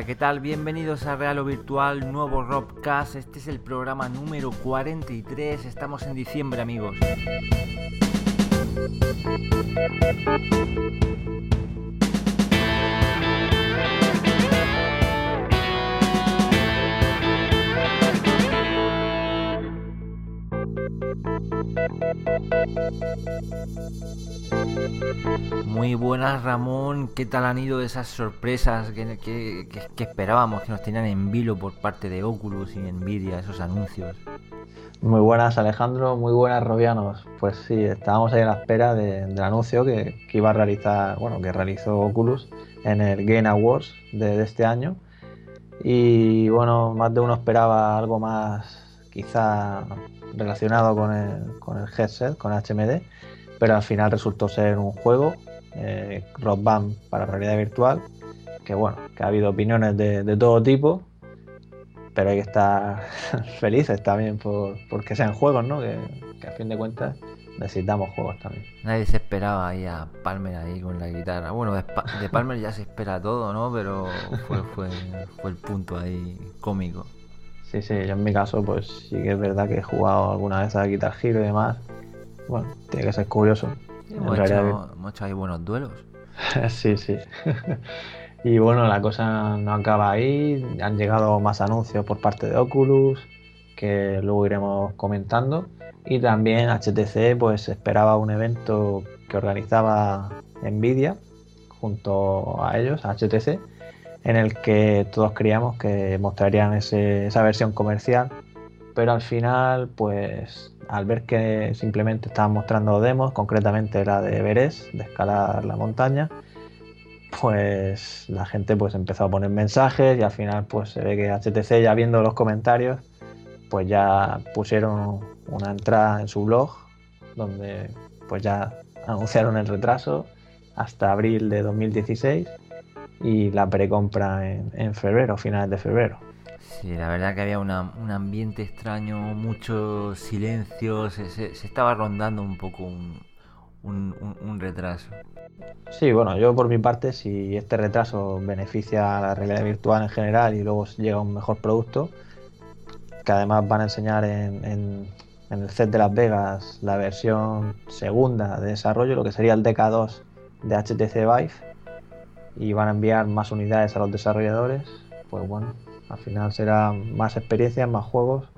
Hola, ¿qué tal? Bienvenidos a Real o Virtual, nuevo Robcast. Este es el programa número 43. Estamos en diciembre, amigos. Muy buenas Ramón, ¿qué tal han ido esas sorpresas que, esperábamos que nos tenían en vilo por parte de Oculus y Nvidia, esos anuncios? Muy buenas Alejandro, muy buenas Robianos. Pues sí, estábamos ahí a la espera del anuncio que, iba a realizar, bueno, que realizó Oculus en el Game Awards de, este año. Y bueno, más de uno esperaba algo más quizá relacionado con el, con el headset, con HMD pero al final resultó ser un juego, eh, Rock Band para realidad virtual, que bueno, que ha habido opiniones de, todo tipo, pero hay que estar felices también por, porque sean juegos, ¿no? Que, a fin de cuentas necesitamos juegos también. Nadie se esperaba ahí a Palmer ahí con la guitarra. Bueno, de, Palmer ya se espera todo, ¿no? Pero fue, fue, fue el punto ahí cómico. Sí, sí, yo en mi caso pues sí que es verdad que he jugado alguna vez a Guitar Hero y demás bueno, tiene que ser curioso. Hemos, hecho, ahí buenos duelos. sí, sí. y bueno, la cosa no acaba ahí. Han llegado más anuncios por parte de Oculus que luego iremos comentando. Y también HTC pues esperaba un evento que organizaba Nvidia junto a ellos, a HTC, en el que todos creíamos que mostrarían esa versión comercial, pero al final pues al ver que simplemente estaban mostrando demos, concretamente la de Everest, de escalar la montaña, pues la gente pues empezó a poner mensajes y al final pues se ve que HTC ya viendo los comentarios pues ya pusieron una entrada en su blog donde pues ya anunciaron el retraso hasta abril de 2016 y la precompra en, en febrero, finales de febrero. Sí, la verdad que había un ambiente extraño, mucho silencio, se, estaba rondando un poco un, retraso. Sí, bueno, yo por mi parte, si este retraso beneficia a la realidad virtual en general y luego llega un mejor producto, que además van a enseñar en, en, el set de Las Vegas la versión segunda de desarrollo, lo que sería el DK2 de HTC Vive, y van a enviar más unidades a los desarrolladores, pues bueno, al final será más experiencia, más juegos,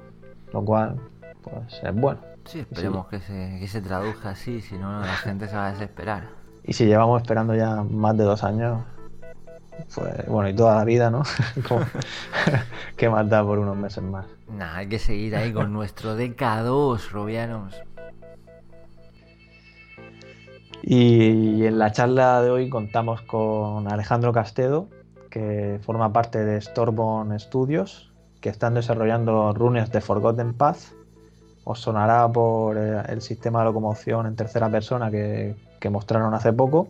lo cual pues es bueno. Sí, esperemos Que, se, que se traduzca así, si no la gente se va a desesperar. Y si llevamos esperando ya más de dos años, pues bueno, y toda la vida, ¿no? ¿Qué más da por unos meses más? Nah, hay que seguir ahí con nuestro DK2, Robianos. Y en la charla de hoy contamos con Alejandro Castedo, que forma parte de Storborn Studios, que están desarrollando runes de Forgotten Path. Os sonará por eh, el sistema de locomoción en tercera persona que, mostraron hace poco.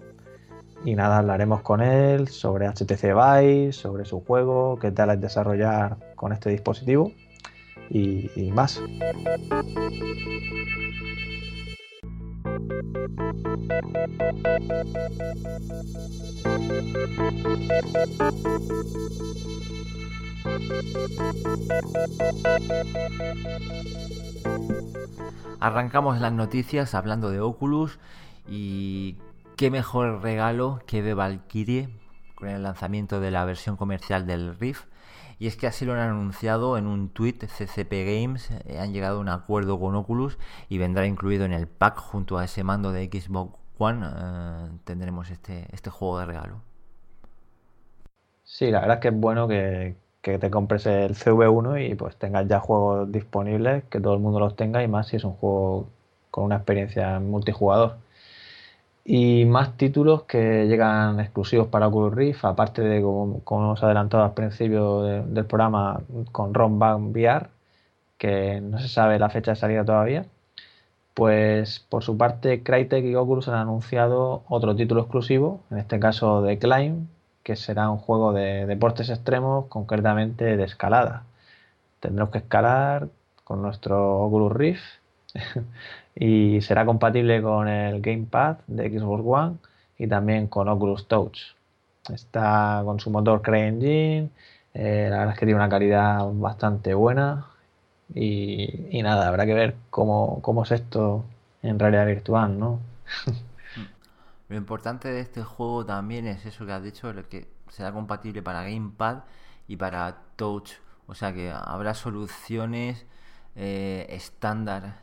Y nada, hablaremos con él sobre HTC Vive, sobre su juego, qué tal es desarrollar con este dispositivo y, y más. Arrancamos las noticias hablando de Oculus y qué mejor regalo que de Valkyrie con el lanzamiento de la versión comercial del Rift. Y es que así lo han anunciado en un tweet CCP Games, eh, han llegado a un acuerdo con Oculus y vendrá incluido en el pack junto a ese mando de Xbox One, eh, tendremos este, este juego de regalo. Sí, la verdad es que es bueno que, que te compres el CV1 y pues tengas ya juegos disponibles, que todo el mundo los tenga y más si es un juego con una experiencia multijugador. Y más títulos que llegan exclusivos para Oculus Rift, aparte de, como, hemos adelantado al principio del programa, con Ron Band VR, que no se sabe la fecha de salida todavía. Pues por su parte, Crytek y Oculus han anunciado otro título exclusivo, en este caso de Climb, que será un juego de deportes extremos, concretamente de escalada. Tendremos que escalar con nuestro Oculus Rift y será compatible con el Gamepad de Xbox One y también con Oculus Touch. Está con su motor CryEngine, eh, la verdad es que tiene una calidad bastante buena y, nada, habrá que ver cómo, cómo, es esto en realidad virtual, ¿no? Lo importante de este juego también es eso que has dicho, que será compatible para Gamepad y para Touch. O sea que habrá soluciones eh, estándar.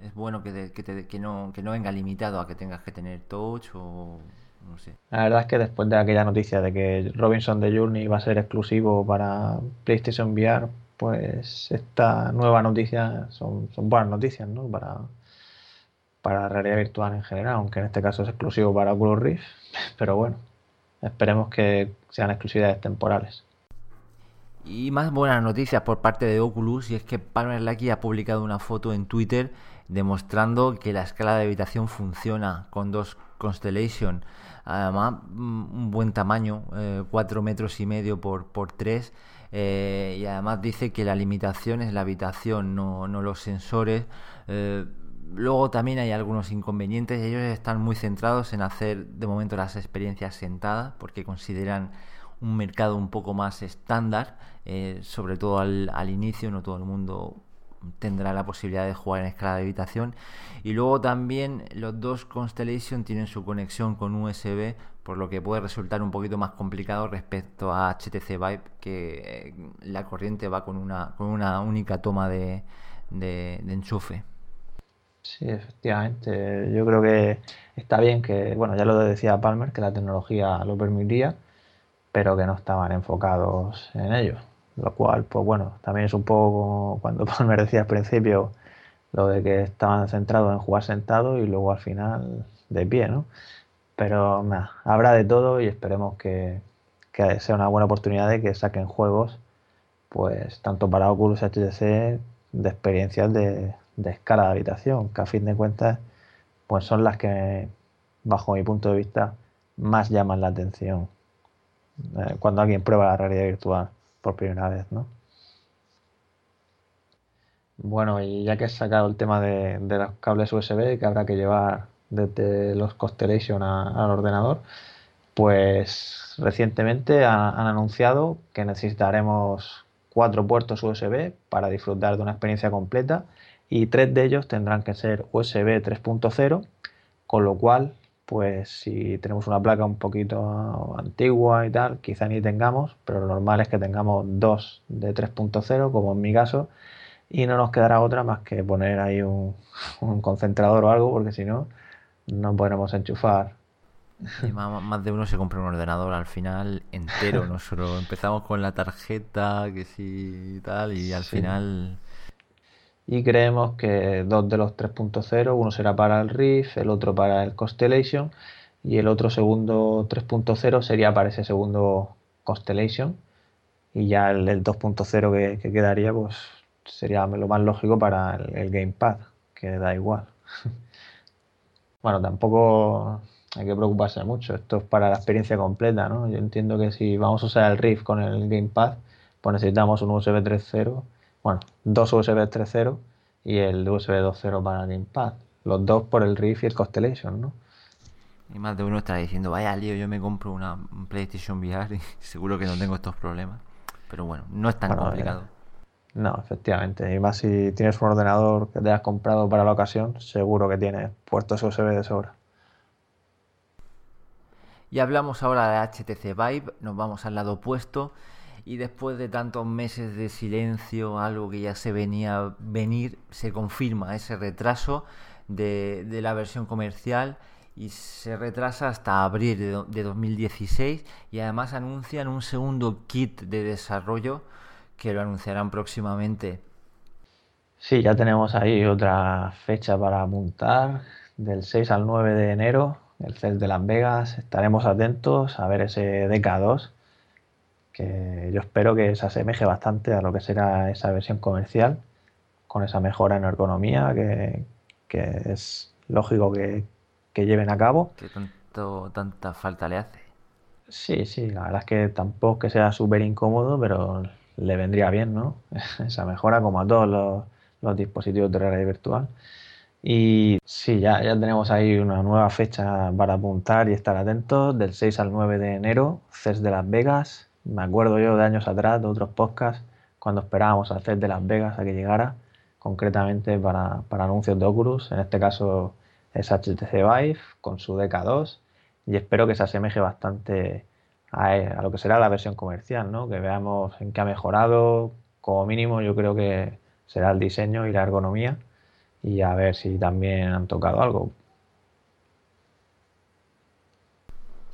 Es bueno que, que, no, que no venga limitado a que tengas que tener Touch o no sé. La verdad es que después de aquella noticia de que Robinson de Journey va a ser exclusivo para PlayStation VR, pues esta nueva noticia son, son buenas noticias, ¿no? Para, para la realidad virtual en general, aunque en este caso es exclusivo para Oculus Rift, pero bueno, esperemos que sean exclusividades temporales. Y más buenas noticias por parte de Oculus, y es que Palmer Lucky ha publicado una foto en Twitter demostrando que la escala de habitación funciona con dos Constellation. Además, un buen tamaño, 4 eh, metros y medio por, por 3. Eh, y además dice que la limitación es la habitación, no, no los sensores. Eh, luego también hay algunos inconvenientes. Ellos están muy centrados en hacer de momento las experiencias sentadas porque consideran un mercado un poco más estándar, eh, sobre todo al, al, inicio, no todo el mundo tendrá la posibilidad de jugar en escala de habitación. Y luego también los dos Constellation tienen su conexión con USB, por lo que puede resultar un poquito más complicado respecto a HTC Vive, que eh, la corriente va con una, con una única toma de, de enchufe. Sí, efectivamente. Yo creo que está bien que, bueno, ya lo decía Palmer, que la tecnología lo permitía, pero que no estaban enfocados en ello. Lo cual, pues bueno, también es un poco cuando Palmer decía al principio lo de que estaban centrados en jugar sentado y luego al final de pie, ¿no? Pero nada, habrá de todo y esperemos que, que sea una buena oportunidad de que saquen juegos, pues tanto para Oculus HTC de experiencias de, de escala de habitación, que a fin de cuentas pues son las que, bajo mi punto de vista, más llaman la atención eh, cuando alguien prueba la realidad virtual por primera vez, ¿no? Bueno, y ya que has sacado el tema de, los cables USB que habrá que llevar desde los Constellation al ordenador, pues recientemente han anunciado que necesitaremos cuatro puertos USB para disfrutar de una experiencia completa y tres de ellos tendrán que ser USB 3.0, con lo cual, pues si tenemos una placa un poquito antigua y tal, quizá ni tengamos, pero lo normal es que tengamos dos de 3.0, como en mi caso, y no nos quedará otra más que poner ahí un, concentrador o algo, porque si no, no podremos enchufar. más, de uno se compra un ordenador al final entero, no solo empezamos con la tarjeta, que sí y tal, y al final y creemos que dos de los 3.0, uno será para el Rift, el otro para el Constellation y el otro segundo 3.0 sería para ese segundo Constellation y ya el, 2.0 que, quedaría pues sería lo más lógico para el, Gamepad, que da igual. bueno, tampoco hay que preocuparse mucho, esto es para la experiencia completa, ¿no? Yo entiendo que si vamos a usar el Rift con el Gamepad, pues necesitamos un USB 3.0 bueno, dos USB 3.0 y el USB 2.0 para el Gamepad. Los dos por el Rift y el Constellation, ¿no? Y más de uno está diciendo, vaya lío, yo me compro una PlayStation VR y seguro que no tengo estos problemas. Pero bueno, no es tan complicado. Eh, no, efectivamente. Y más si tienes un ordenador que te has comprado para la ocasión, seguro que tienes puertos USB de sobra. Y hablamos ahora de HTC Vive, nos vamos al lado opuesto y después de tantos meses de silencio, algo que ya se venía venir, se confirma ese retraso de, la versión comercial y se retrasa hasta abril de, 2016 y además anuncian un segundo kit de desarrollo que lo anunciarán próximamente. Sí, ya tenemos ahí otra fecha para montar, del 6 al 9 de enero, el CES de Las Vegas. Estaremos atentos a ver ese DK2 que yo espero que se asemeje bastante a lo que será esa versión comercial, con esa mejora en ergonomía que, es lógico que, lleven a cabo. ¿Qué tanto, tanta falta le hace? Sí, sí, la verdad es que tampoco que sea súper incómodo, pero le vendría bien, ¿no? esa mejora como a todos los, dispositivos de realidad virtual. Y sí, ya, ya tenemos ahí una nueva fecha para apuntar y estar atentos. Del 6 al 9 de enero, CES de Las Vegas. Me acuerdo yo de años atrás, de otros podcasts, cuando esperábamos al CES de Las Vegas a que llegara, concretamente para, para anuncios de Oculus. En este caso es HTC Vive con su DK2 y espero que se asemeje bastante a, a, lo que será la versión comercial, ¿no? que veamos en qué ha mejorado. Como mínimo yo creo que será el diseño y la ergonomía y a ver si también han tocado algo.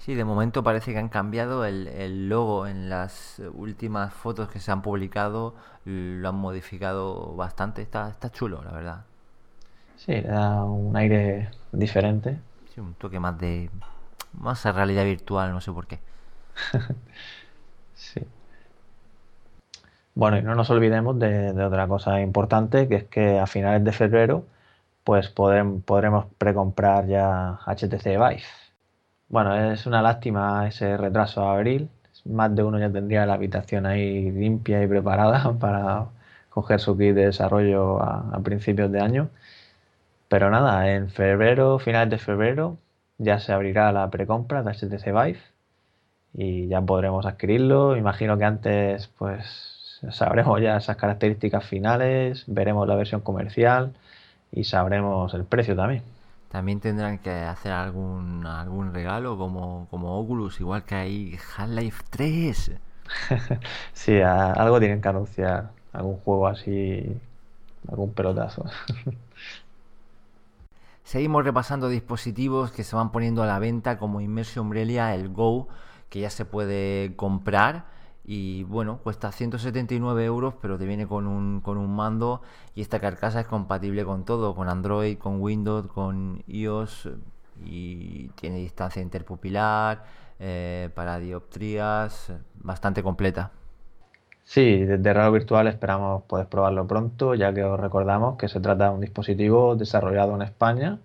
Sí, de momento parece que han cambiado el, el, logo en las últimas fotos que se han publicado, lo han modificado bastante, está, está chulo, la verdad. Sí, le da un aire diferente. Sí, un toque más de más a realidad virtual, no sé por qué. sí. Bueno, y no nos olvidemos de, de, otra cosa importante, que es que a finales de febrero pues podremos, podremos precomprar ya HTC Vive. Bueno, es una lástima ese retraso a abril. Más de uno ya tendría la habitación ahí limpia y preparada para coger su kit de desarrollo a, principios de año. Pero nada, en febrero, finales de febrero, ya se abrirá la precompra de HTC Vive y ya podremos adquirirlo. Imagino que antes, pues sabremos ya esas características finales, veremos la versión comercial y sabremos el precio también. También tendrán que hacer algún algún regalo como, como Oculus, igual que hay Half-Life 3. sí, a, algo tienen que anunciar, algún juego así, algún pelotazo. Seguimos repasando dispositivos que se van poniendo a la venta como Immersion Umbrella, el Go, que ya se puede comprar y bueno, cuesta 179 euros, pero te viene con un, con un mando y esta carcasa es compatible con todo, con Android, con Windows, con iOS y tiene distancia interpupilar, eh, para dioptrías, bastante completa. Sí, desde Radio Virtual esperamos poder probarlo pronto, ya que os recordamos que se trata de un dispositivo desarrollado en España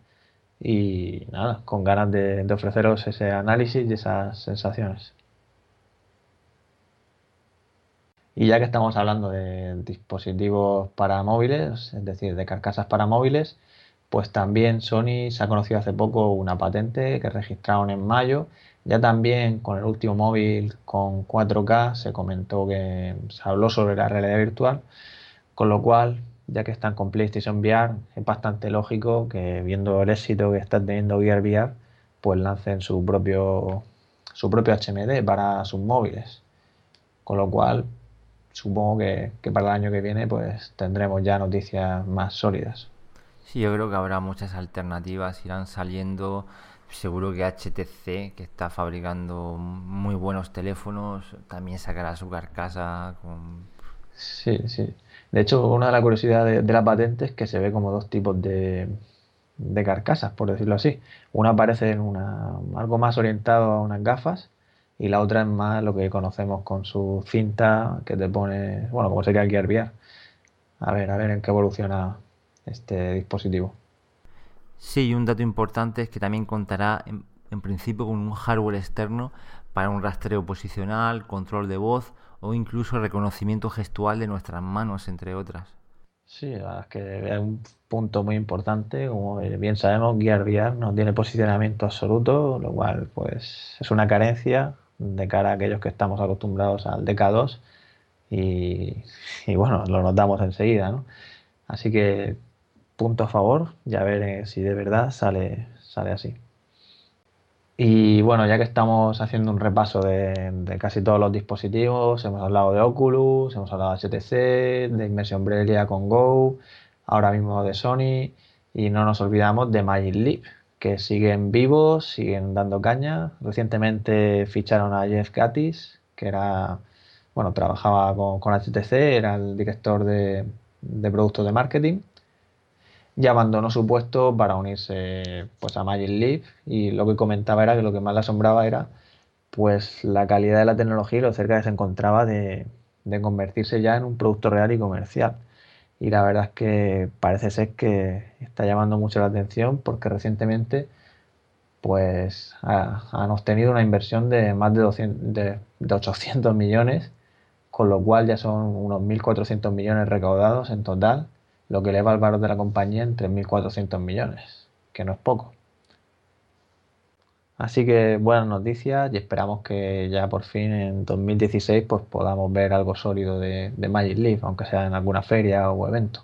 y nada, con ganas de ofreceros ese análisis y esas sensaciones. Y ya que estamos hablando de dispositivos para móviles, es decir, de carcasas para móviles, pues también Sony se ha conocido hace poco una patente que registraron en mayo. Ya también con el último móvil con 4K se comentó que se habló sobre la realidad virtual, con lo cual, ya que están con PlayStation VR, es bastante lógico que viendo el éxito que está teniendo Gear VR, pues lancen su propio su propio HMD para sus móviles. Con lo cual, supongo que, que, para el año que viene pues tendremos ya noticias más sólidas. Sí, yo creo que habrá muchas alternativas, irán saliendo. Seguro que HTC, que está fabricando muy buenos teléfonos, también sacará su carcasa con... Sí, sí. De hecho, una de las curiosidades de, de la patente es que se ve como dos tipos de, de carcasas, por decirlo así. Una parece en una, algo más orientado a unas gafas y la otra es más lo que conocemos con su cinta que te pone, bueno, como sería el Gear VR. A ver, a ver en qué evoluciona este dispositivo. Sí, y un dato importante es que también contará en, en, principio con un hardware externo para un rastreo posicional, control de voz o incluso reconocimiento gestual de nuestras manos, entre otras. Sí, es que es un punto muy importante. Como bien sabemos, Gear VR no tiene posicionamiento absoluto, lo cual pues es una carencia de cara a aquellos que estamos acostumbrados al DK2 y, y bueno, lo notamos enseguida, ¿no? Así que punto a favor, ya veré si de verdad sale, sale así. Y bueno, ya que estamos haciendo un repaso de, casi todos los dispositivos, hemos hablado de Oculus, hemos hablado de HTC, de Immersion Umbrella con Go, ahora mismo de Sony y no nos olvidamos de Magic Leap, que siguen vivos, siguen dando caña. Recientemente ficharon a Jeff Gatis, que era, bueno, trabajaba con, con HTC, era el director de, de, productos de marketing. Y abandonó su puesto para unirse pues, a Magic Leap y lo que comentaba era que lo que más le asombraba era pues la calidad de la tecnología y lo cerca que se encontraba de, de convertirse ya en un producto real y comercial y la verdad es que parece ser que está llamando mucho la atención porque recientemente pues ha, han obtenido una inversión de más de, 200, de, de 800 millones, con lo cual ya son unos 1.400 millones recaudados en total lo que eleva el valor de la compañía en 3.400 millones, que no es poco. Así que buenas noticias y esperamos que ya por fin en 2016 pues podamos ver algo sólido de, de Magic Leap, aunque sea en alguna feria o evento.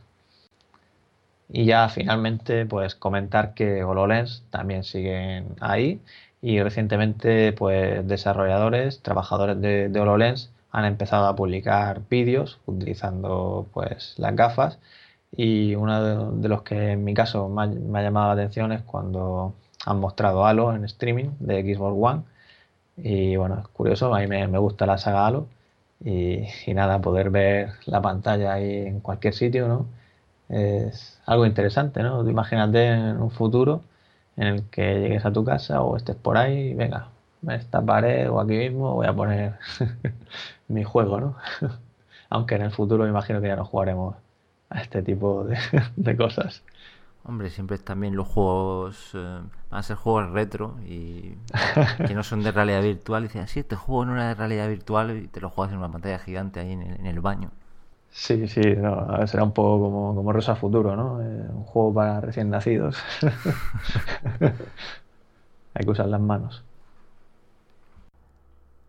Y ya finalmente pues comentar que HoloLens también siguen ahí y recientemente pues desarrolladores, trabajadores de, HoloLens han empezado a publicar vídeos utilizando pues las gafas y uno de, los que en mi caso me ha, llamado la atención es cuando han mostrado Halo en streaming de Xbox One y bueno, es curioso, a mí me, gusta la saga Halo y, y, nada, poder ver la pantalla ahí en cualquier sitio, ¿no? Es algo interesante, ¿no? Imagínate en un futuro en el que llegues a tu casa o estés por ahí, venga, en esta pared o aquí mismo voy a poner mi juego, ¿no? Aunque en el futuro me imagino que ya no jugaremos a este tipo de, cosas. Hombre, siempre también los juegos eh, van a ser juegos retro y que no son de realidad virtual. Y dicen, sí, este juego no era de realidad virtual y te lo juegas en una pantalla gigante ahí en el, baño. Sí, sí, no, será un poco como, como Rosa Futuro, ¿no? Eh, un juego para recién nacidos. Hay que usar las manos.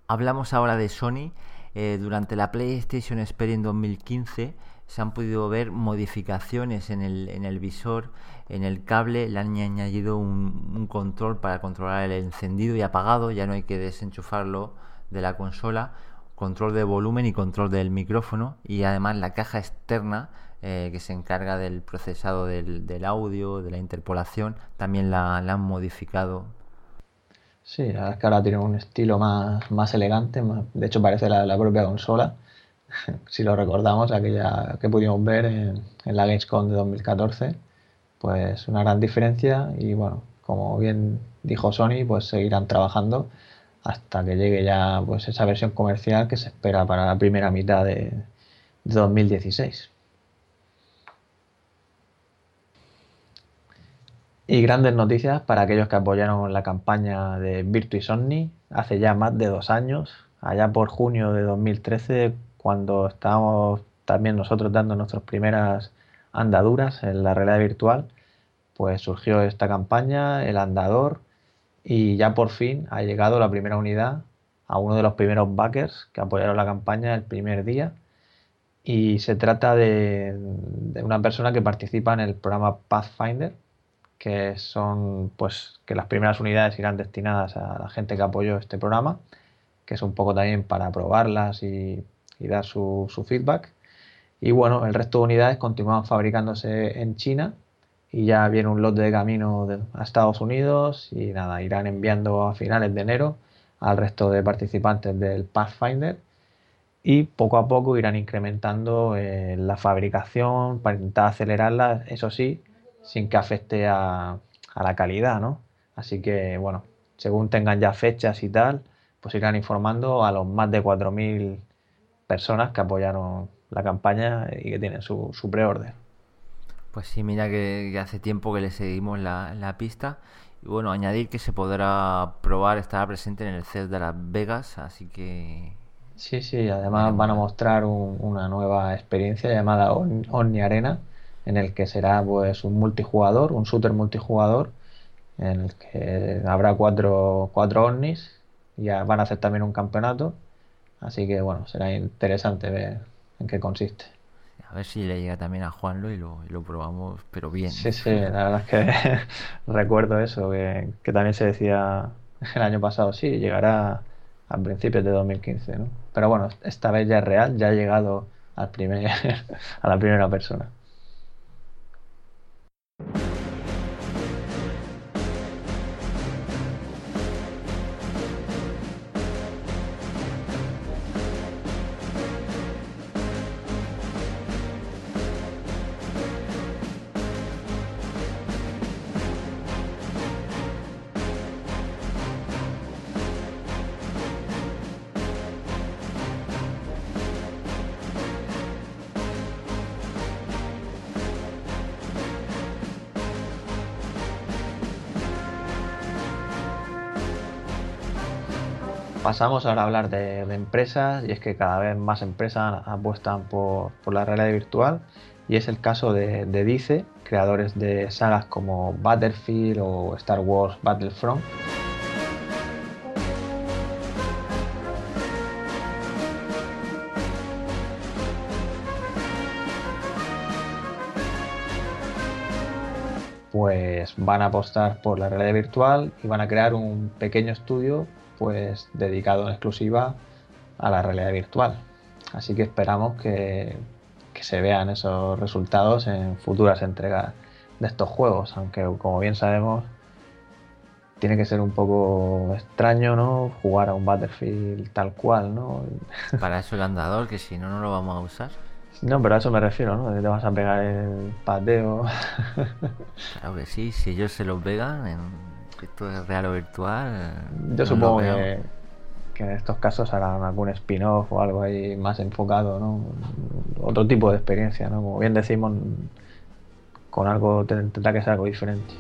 Hablamos ahora de Sony. Eh, durante la PlayStation Experience 2015 se han podido ver modificaciones en el, en el visor, en el cable, le han añadido un, control para controlar el encendido y apagado, ya no hay que desenchufarlo de la consola, control de volumen y control del micrófono y además la caja externa eh, que se encarga del procesado del, audio, de la interpolación, también la, han modificado. Sí, es que ahora tiene un estilo más, más elegante, de hecho parece la, la propia consola si lo recordamos, aquella que pudimos ver en, la Gamescom de 2014, pues una gran diferencia y bueno, como bien dijo Sony, pues seguirán trabajando hasta que llegue ya pues esa versión comercial que se espera para la primera mitad de, 2016. Y grandes noticias para aquellos que apoyaron la campaña de Virtu y Sony hace ya más de dos años, allá por junio de 2013 cuando estábamos también nosotros dando nuestras primeras andaduras en la realidad virtual, pues surgió esta campaña, el andador, y ya por fin ha llegado la primera unidad a uno de los primeros backers que apoyaron la campaña el primer día. Y se trata de, una persona que participa en el programa Pathfinder, que son pues que las primeras unidades irán destinadas a la gente que apoyó este programa, que es un poco también para probarlas y y dar su, feedback. Y bueno, el resto de unidades continúan fabricándose en China y ya viene un lote de camino a Estados Unidos y nada, irán enviando a finales de enero al resto de participantes del Pathfinder y poco a poco irán incrementando eh, la fabricación para intentar acelerarla, eso sí, sin que afecte a, a la calidad, ¿no? Así que bueno, según tengan ya fechas y tal, pues irán informando a los más de 4.000 personas que apoyaron la campaña y que tienen su, su preorden. Pues sí, mira que, hace tiempo que le seguimos la, pista. Y bueno, añadir que se podrá probar, estará presente en el CES de Las Vegas, así que... Sí, sí, además van a mostrar una nueva experiencia llamada Omni Arena, en el que será pues un multijugador, un shooter multijugador, en el que habrá cuatro, cuatro Omnis, y van a hacer también un campeonato Así que bueno, será interesante ver en qué consiste. A ver si le llega también a Juanlo y lo, y lo probamos, pero bien. Sí, sí, la verdad es que recuerdo eso, que, que, también se decía el año pasado, sí, llegará a principios de 2015, ¿no? Pero bueno, esta vez ya es real, ya ha llegado al primer, a la primera persona. Pasamos ahora a hablar de, empresas y es que cada vez más empresas apuestan por, la realidad virtual y es el caso de, de Dice, creadores de sagas como Battlefield o Star Wars Battlefront. pues van a apostar por la realidad virtual y van a crear un pequeño estudio pues dedicado en exclusiva a la realidad virtual. Así que esperamos que, se vean esos resultados en futuras entregas de estos juegos, aunque como bien sabemos tiene que ser un poco extraño, ¿no? Jugar a un Battlefield tal cual, ¿no? Para eso el andador, que si no, no lo vamos a usar. No, pero a eso me refiero, ¿no? Te vas a pegar el pateo. Claro que sí, si ellos se lo pegan, en esto es real o virtual. Yo supongo que, en estos casos harán algún spin-off o algo ahí más enfocado, ¿no? Otro tipo de experiencia, ¿no? Como bien decimos, con algo tendrá que ser algo diferente.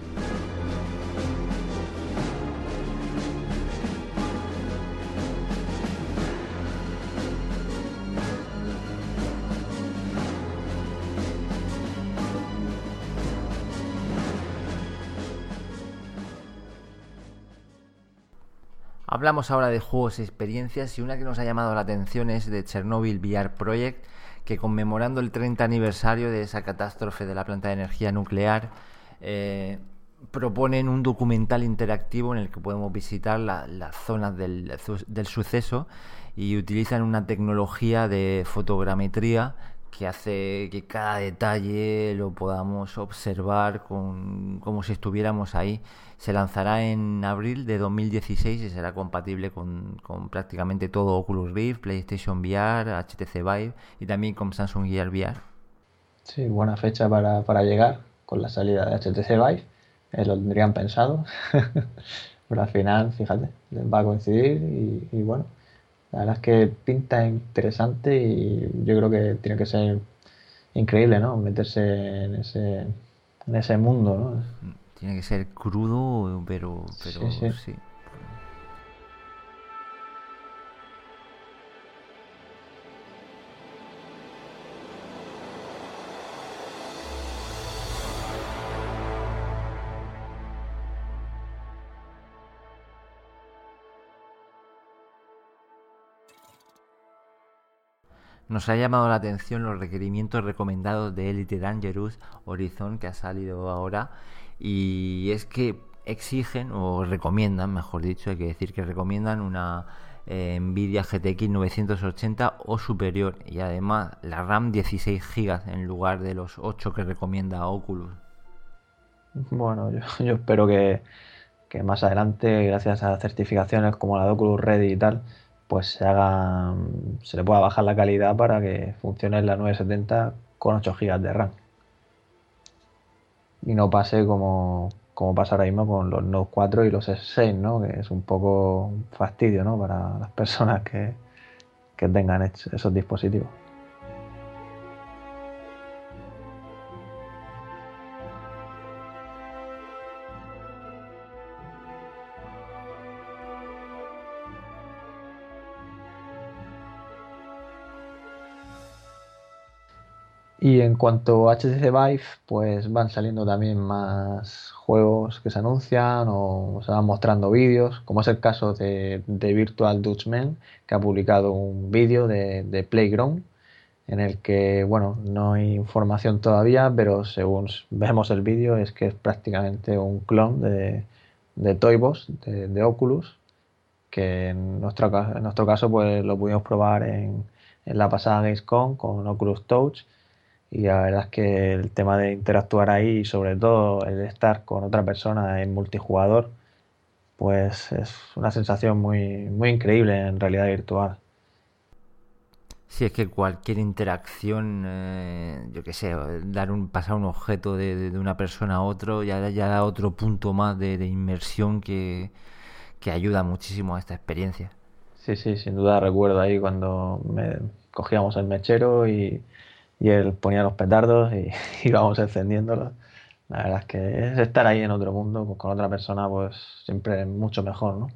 Hablamos ahora de juegos y experiencias y una que nos ha llamado la atención es de Chernobyl VR Project, que conmemorando el 30 aniversario de esa catástrofe de la planta de energía nuclear, eh, proponen un documental interactivo en el que podemos visitar las zonas del, del suceso y utilizan una tecnología de fotogrametría que hace que cada detalle lo podamos observar con, como si estuviéramos ahí. Se lanzará en abril de 2016 y será compatible con, prácticamente todo Oculus Rift, PlayStation VR, HTC Vive y también con Samsung Gear VR. Sí, buena fecha para, llegar con la salida de HTC Vive. Eh, lo tendrían pensado. Pero al final, fíjate, va a coincidir y bueno, la verdad es que pinta interesante y yo creo que tiene que ser increíble, ¿no? Meterse en ese, en ese mundo, ¿no? Tiene que ser crudo, pero, pero sí. Nos ha llamado la atención los requerimientos recomendados de Elite Dangerous Horizon que ha salido ahora y es que exigen o recomiendan, mejor dicho, hay que decir que recomiendan una eh, Nvidia GTX 980 o superior y además la RAM 16 GB en lugar de los 8 que recomienda Oculus. Bueno, yo, espero que, que, más adelante, gracias a certificaciones como la de Oculus Ready y tal, pues se haga, se le pueda bajar la calidad para que funcione la 970 con 8 GB de RAM. Y no pase como, como pasa ahora mismo con los Note 4 y los S6, ¿no? Que es un poco fastidio, ¿no? Para las personas que, que tengan esos dispositivos. Y en cuanto a HTC Vive, pues van saliendo también más juegos que se anuncian o se van mostrando vídeos, como es el caso de, Virtual Dutchman, que ha publicado un vídeo de, Playground, en el que, bueno, no hay información todavía, pero según vemos el vídeo es que es prácticamente un clon de, de Toybos, de, Oculus, que en nuestro, caso pues lo pudimos probar en, en la pasada Gamescom con Oculus Touch y la verdad es que el tema de interactuar ahí y sobre todo el estar con otra persona en multijugador, pues es una sensación muy, muy increíble en realidad virtual. Sí, es que cualquier interacción, eh, yo qué sé, dar un, pasar un objeto de, una persona a otro, ya, ya da otro punto más de, inmersión que, que ayuda muchísimo a esta experiencia. Sí, sí, sin duda recuerdo ahí cuando me cogíamos el mechero y, y él ponía los petardos y íbamos encendiéndolos. La verdad es que es estar ahí en otro mundo pues, con otra persona, pues siempre es mucho mejor, ¿no?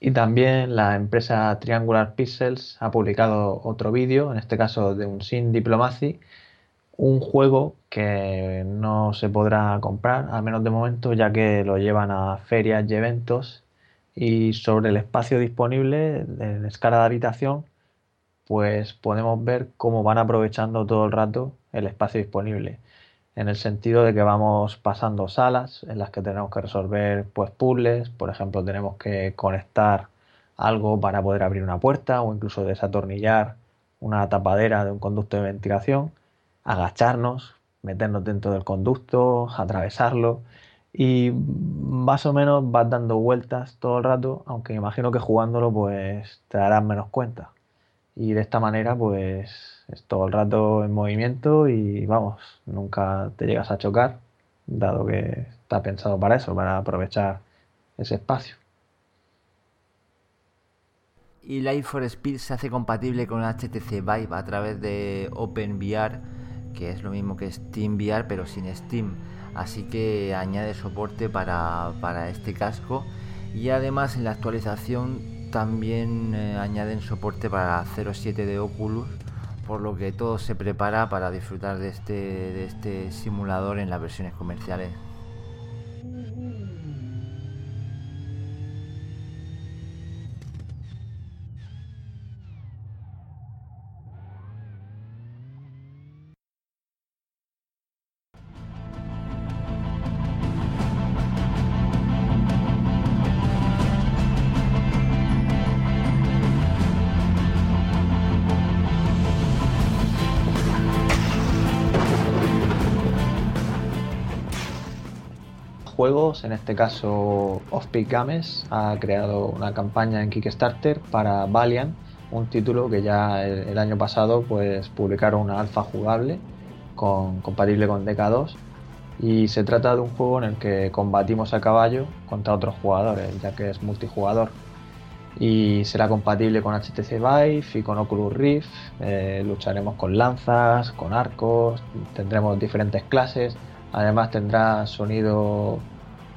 Y también la empresa Triangular Pixels ha publicado otro vídeo, en este caso de un Sin Diplomacy, un juego que no se podrá comprar, al menos de momento, ya que lo llevan a ferias y eventos. Y sobre el espacio disponible en escala de habitación, pues podemos ver cómo van aprovechando todo el rato el espacio disponible. En el sentido de que vamos pasando salas en las que tenemos que resolver pues, puzzles, por ejemplo, tenemos que conectar algo para poder abrir una puerta o incluso desatornillar una tapadera de un conducto de ventilación, agacharnos, meternos dentro del conducto, atravesarlo y más o menos vas dando vueltas todo el rato, aunque imagino que jugándolo pues te darás menos cuenta y de esta manera pues es todo el rato en movimiento y vamos, nunca te llegas a chocar, dado que está pensado para eso, para aprovechar ese espacio. Y Life for Speed se hace compatible con HTC Vive a través de OpenVR, que es lo mismo que SteamVR pero sin Steam. Así que añade soporte para, para este casco y además en la actualización también eh, añaden soporte para 0.7 de Oculus, por lo que todo se prepara para disfrutar de este, de este simulador en las versiones comerciales. En este caso Offpeak Games ha creado una campaña en Kickstarter para Valiant, un título que ya el, año pasado pues publicaron una alfa jugable con, compatible con DK2 y se trata de un juego en el que combatimos a caballo contra otros jugadores, ya que es multijugador y será compatible con HTC Vive y con Oculus Rift. Eh, lucharemos con lanzas, con arcos, tendremos diferentes clases. Además tendrá sonido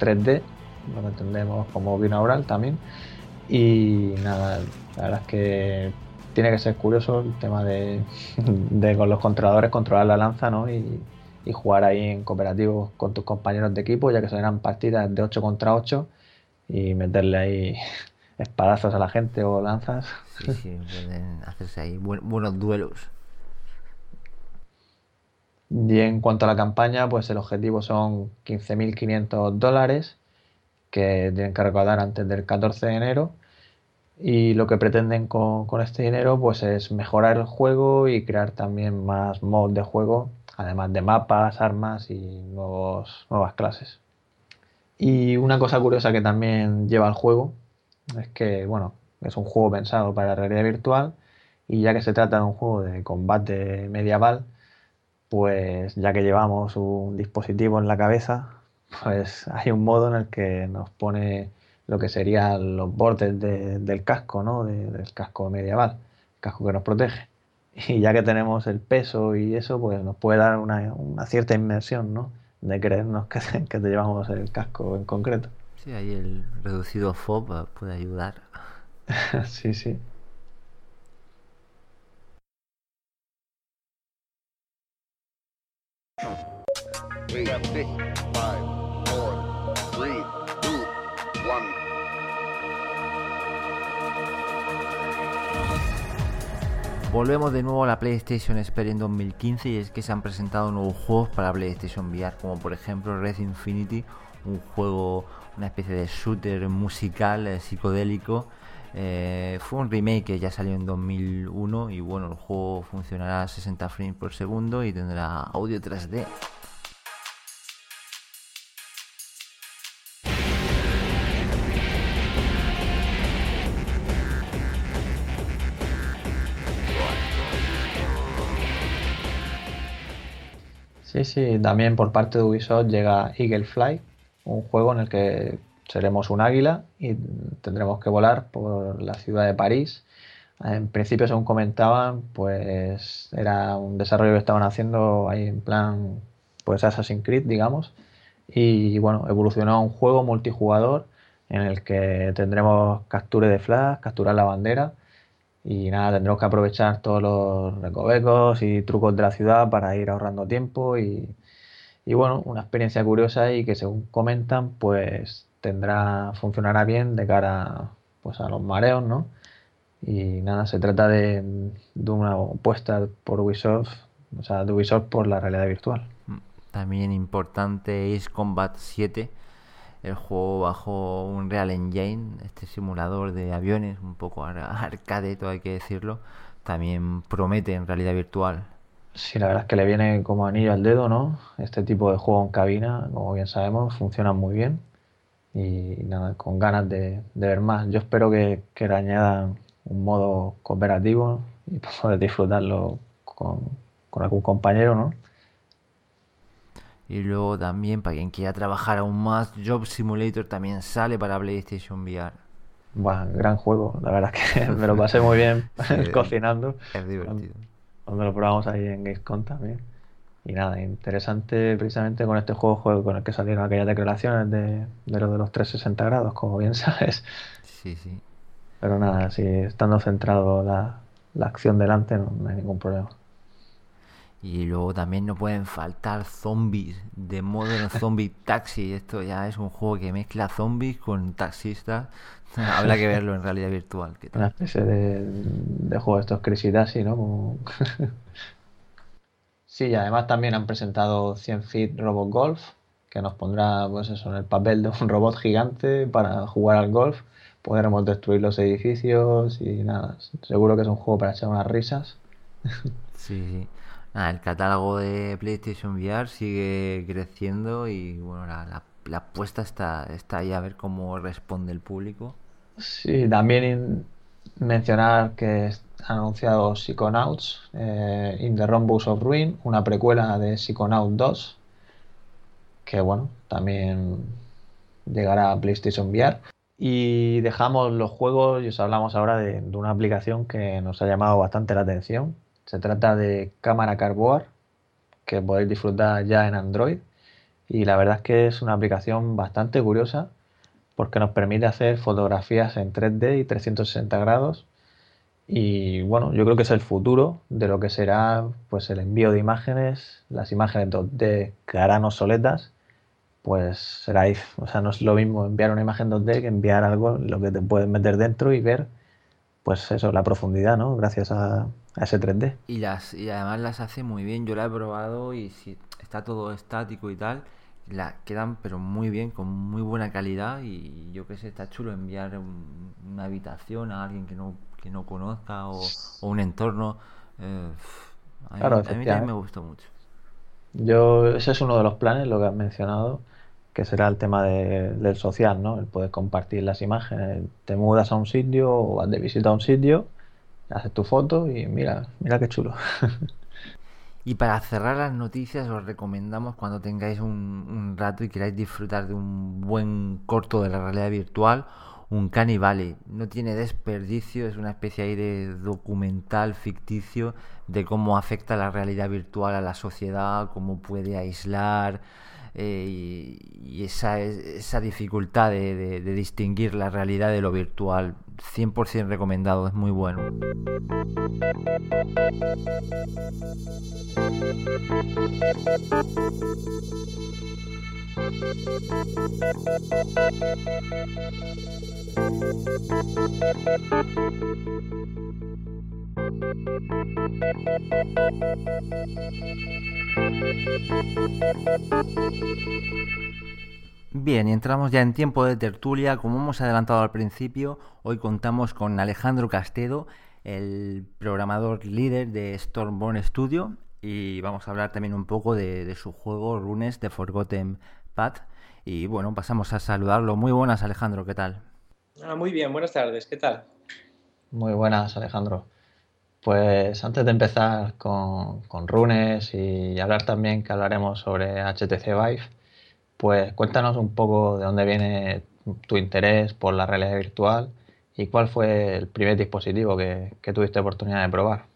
3D, lo entendemos como binaural también. Y nada, la verdad es que tiene que ser curioso el tema de, con los controladores controlar la lanza ¿no? y, jugar ahí en cooperativo con tus compañeros de equipo, ya que serán partidas de 8 contra 8 y meterle ahí espadazos a la gente o lanzas. Sí, sí, pueden hacerse ahí buenos duelos. Y en cuanto a la campaña, pues el objetivo son 15.500 dólares que tienen que recaudar antes del 14 de enero. Y lo que pretenden con, este dinero pues es mejorar el juego y crear también más mods de juego, además de mapas, armas y nuevos, nuevas clases. Y una cosa curiosa que también lleva el juego es que, bueno, es un juego pensado para realidad virtual y ya que se trata de un juego de combate medieval, pues ya que llevamos un dispositivo en la cabeza, pues hay un modo en el que nos pone lo que serían los bordes del casco, ¿no? del casco medieval, el casco que nos protege. Y ya que tenemos el peso y eso, pues nos puede dar una, cierta inmersión, ¿no? De creernos que, que te llevamos el casco en concreto. Sí, ahí el reducido FOB puede ayudar. sí, sí. Volvemos de nuevo a la PlayStation Experience 2015 y es que se han presentado nuevos juegos para PlayStation VR, como por ejemplo Red Infinity, un juego, una especie de shooter musical eh, psicodélico. Eh, fue un remake que ya salió en 2001 y bueno, el juego funcionará a 60 frames por segundo y tendrá audio 3D. Sí, sí, también por parte de Ubisoft llega Eagle Fly, un juego en el que seremos un águila y tendremos que volar por la ciudad de París. En principio, según comentaban, pues era un desarrollo que estaban haciendo ahí en plan, pues Assassin's Creed, digamos. Y bueno, evolucionó a un juego multijugador en el que tendremos capture de flash, capturar la bandera y nada, tendremos que aprovechar todos los recovecos y trucos de la ciudad para ir ahorrando tiempo y, y bueno, una experiencia curiosa y que según comentan, pues tendrá, funcionará bien de cara pues, a los mareos, ¿no? Y nada, se trata de, de una apuesta por Ubisoft, o sea, de Ubisoft por la realidad virtual. También importante es Combat 7, el juego bajo un Real Engine, este simulador de aviones, un poco arcade, todo hay que decirlo, también promete en realidad virtual. Sí, la verdad es que le viene como anillo al dedo, ¿no? Este tipo de juego en cabina, como bien sabemos, funciona muy bien y nada, con ganas de, ver más. Yo espero que, que, le añadan un modo cooperativo y poder disfrutarlo con, con algún compañero, ¿no? Y luego también, para quien quiera trabajar aún más, Job Simulator también sale para PlayStation VR. Bueno, gran juego, la verdad es que me lo pasé muy bien cocinando. Es divertido. Cuando, lo probamos ahí en Gamescom también. Y nada, interesante precisamente con este juego, juego con el que salieron aquellas declaraciones de, de lo de los 360 grados, como bien sabes. Sí, sí. Pero nada, si estando centrado la, la acción delante no, hay ningún problema. Y luego también no pueden faltar zombies de modo zombie taxi. Esto ya es un juego que mezcla zombies con taxistas. Habrá que verlo en realidad virtual. Una especie de, de juego de estos Crazy Taxi, ¿no? Como... Sí, y además también han presentado 100 Feet Robot Golf, que nos pondrá pues eso, en el papel de un robot gigante para jugar al golf. Podremos destruir los edificios y nada, seguro que es un juego para echar unas risas. Sí, sí. el catálogo de PlayStation VR sigue creciendo y bueno, la, la, apuesta está, está ahí a ver cómo responde el público. Sí, también mencionar que han anunciado Psychonauts eh, In the Rhombus of Ruin, una precuela de Psychonauts 2, que bueno, también llegará a PlayStation VR. Y dejamos los juegos y os hablamos ahora de, una aplicación que nos ha llamado bastante la atención. Se trata de Cámara Carboard, que podéis disfrutar ya en Android. Y la verdad es que es una aplicación bastante curiosa porque nos permite hacer fotografías en 3D y 360 grados y bueno, yo creo que es el futuro de lo que será pues el envío de imágenes, las imágenes 2D que harán obsoletas, pues será, o sea, no es lo mismo enviar una imagen 2D que enviar algo lo que te puedes meter dentro y ver pues eso, la profundidad, ¿no? Gracias a, ese 3D. Y las y además las hace muy bien, yo la he probado y si está todo estático y tal, la quedan pero muy bien, con muy buena calidad y yo que sé, está chulo enviar una habitación a alguien que no que no conozca o, un entorno. Eh, a, mí, a también me gustó mucho. Yo, ese es uno de los planes, lo que has mencionado, que será el tema del social, ¿no? El poder compartir las imágenes. Te mudas a un sitio o vas de visita a un sitio, haces tu foto y mira, mira qué chulo. Y para cerrar las noticias os recomendamos cuando tengáis un, un, rato y queráis disfrutar de un buen corto de la realidad virtual un Cannibale. No tiene desperdicio, es una especie ahí de documental ficticio de cómo afecta la realidad virtual a la sociedad, cómo puede aislar eh, y, esa, esa dificultad de, distinguir la realidad de lo virtual. 100% recomendado, es muy bueno. Bien, y entramos ya en tiempo de tertulia. Como hemos adelantado al principio, hoy contamos con Alejandro Castedo, el programador líder de Stormborn Studio, y vamos a hablar también un poco de, su juego Runes de Forgotten Path. Y bueno, pasamos a saludarlo. Muy buenas, Alejandro, ¿qué tal? Ah, muy bien, buenas tardes, ¿qué tal? Muy buenas, Alejandro. Pues antes de empezar con, con Runes y hablar también que hablaremos sobre HTC Vive, pues cuéntanos un poco de dónde viene tu interés por la realidad virtual y cuál fue el primer dispositivo que, que tuviste oportunidad de probar.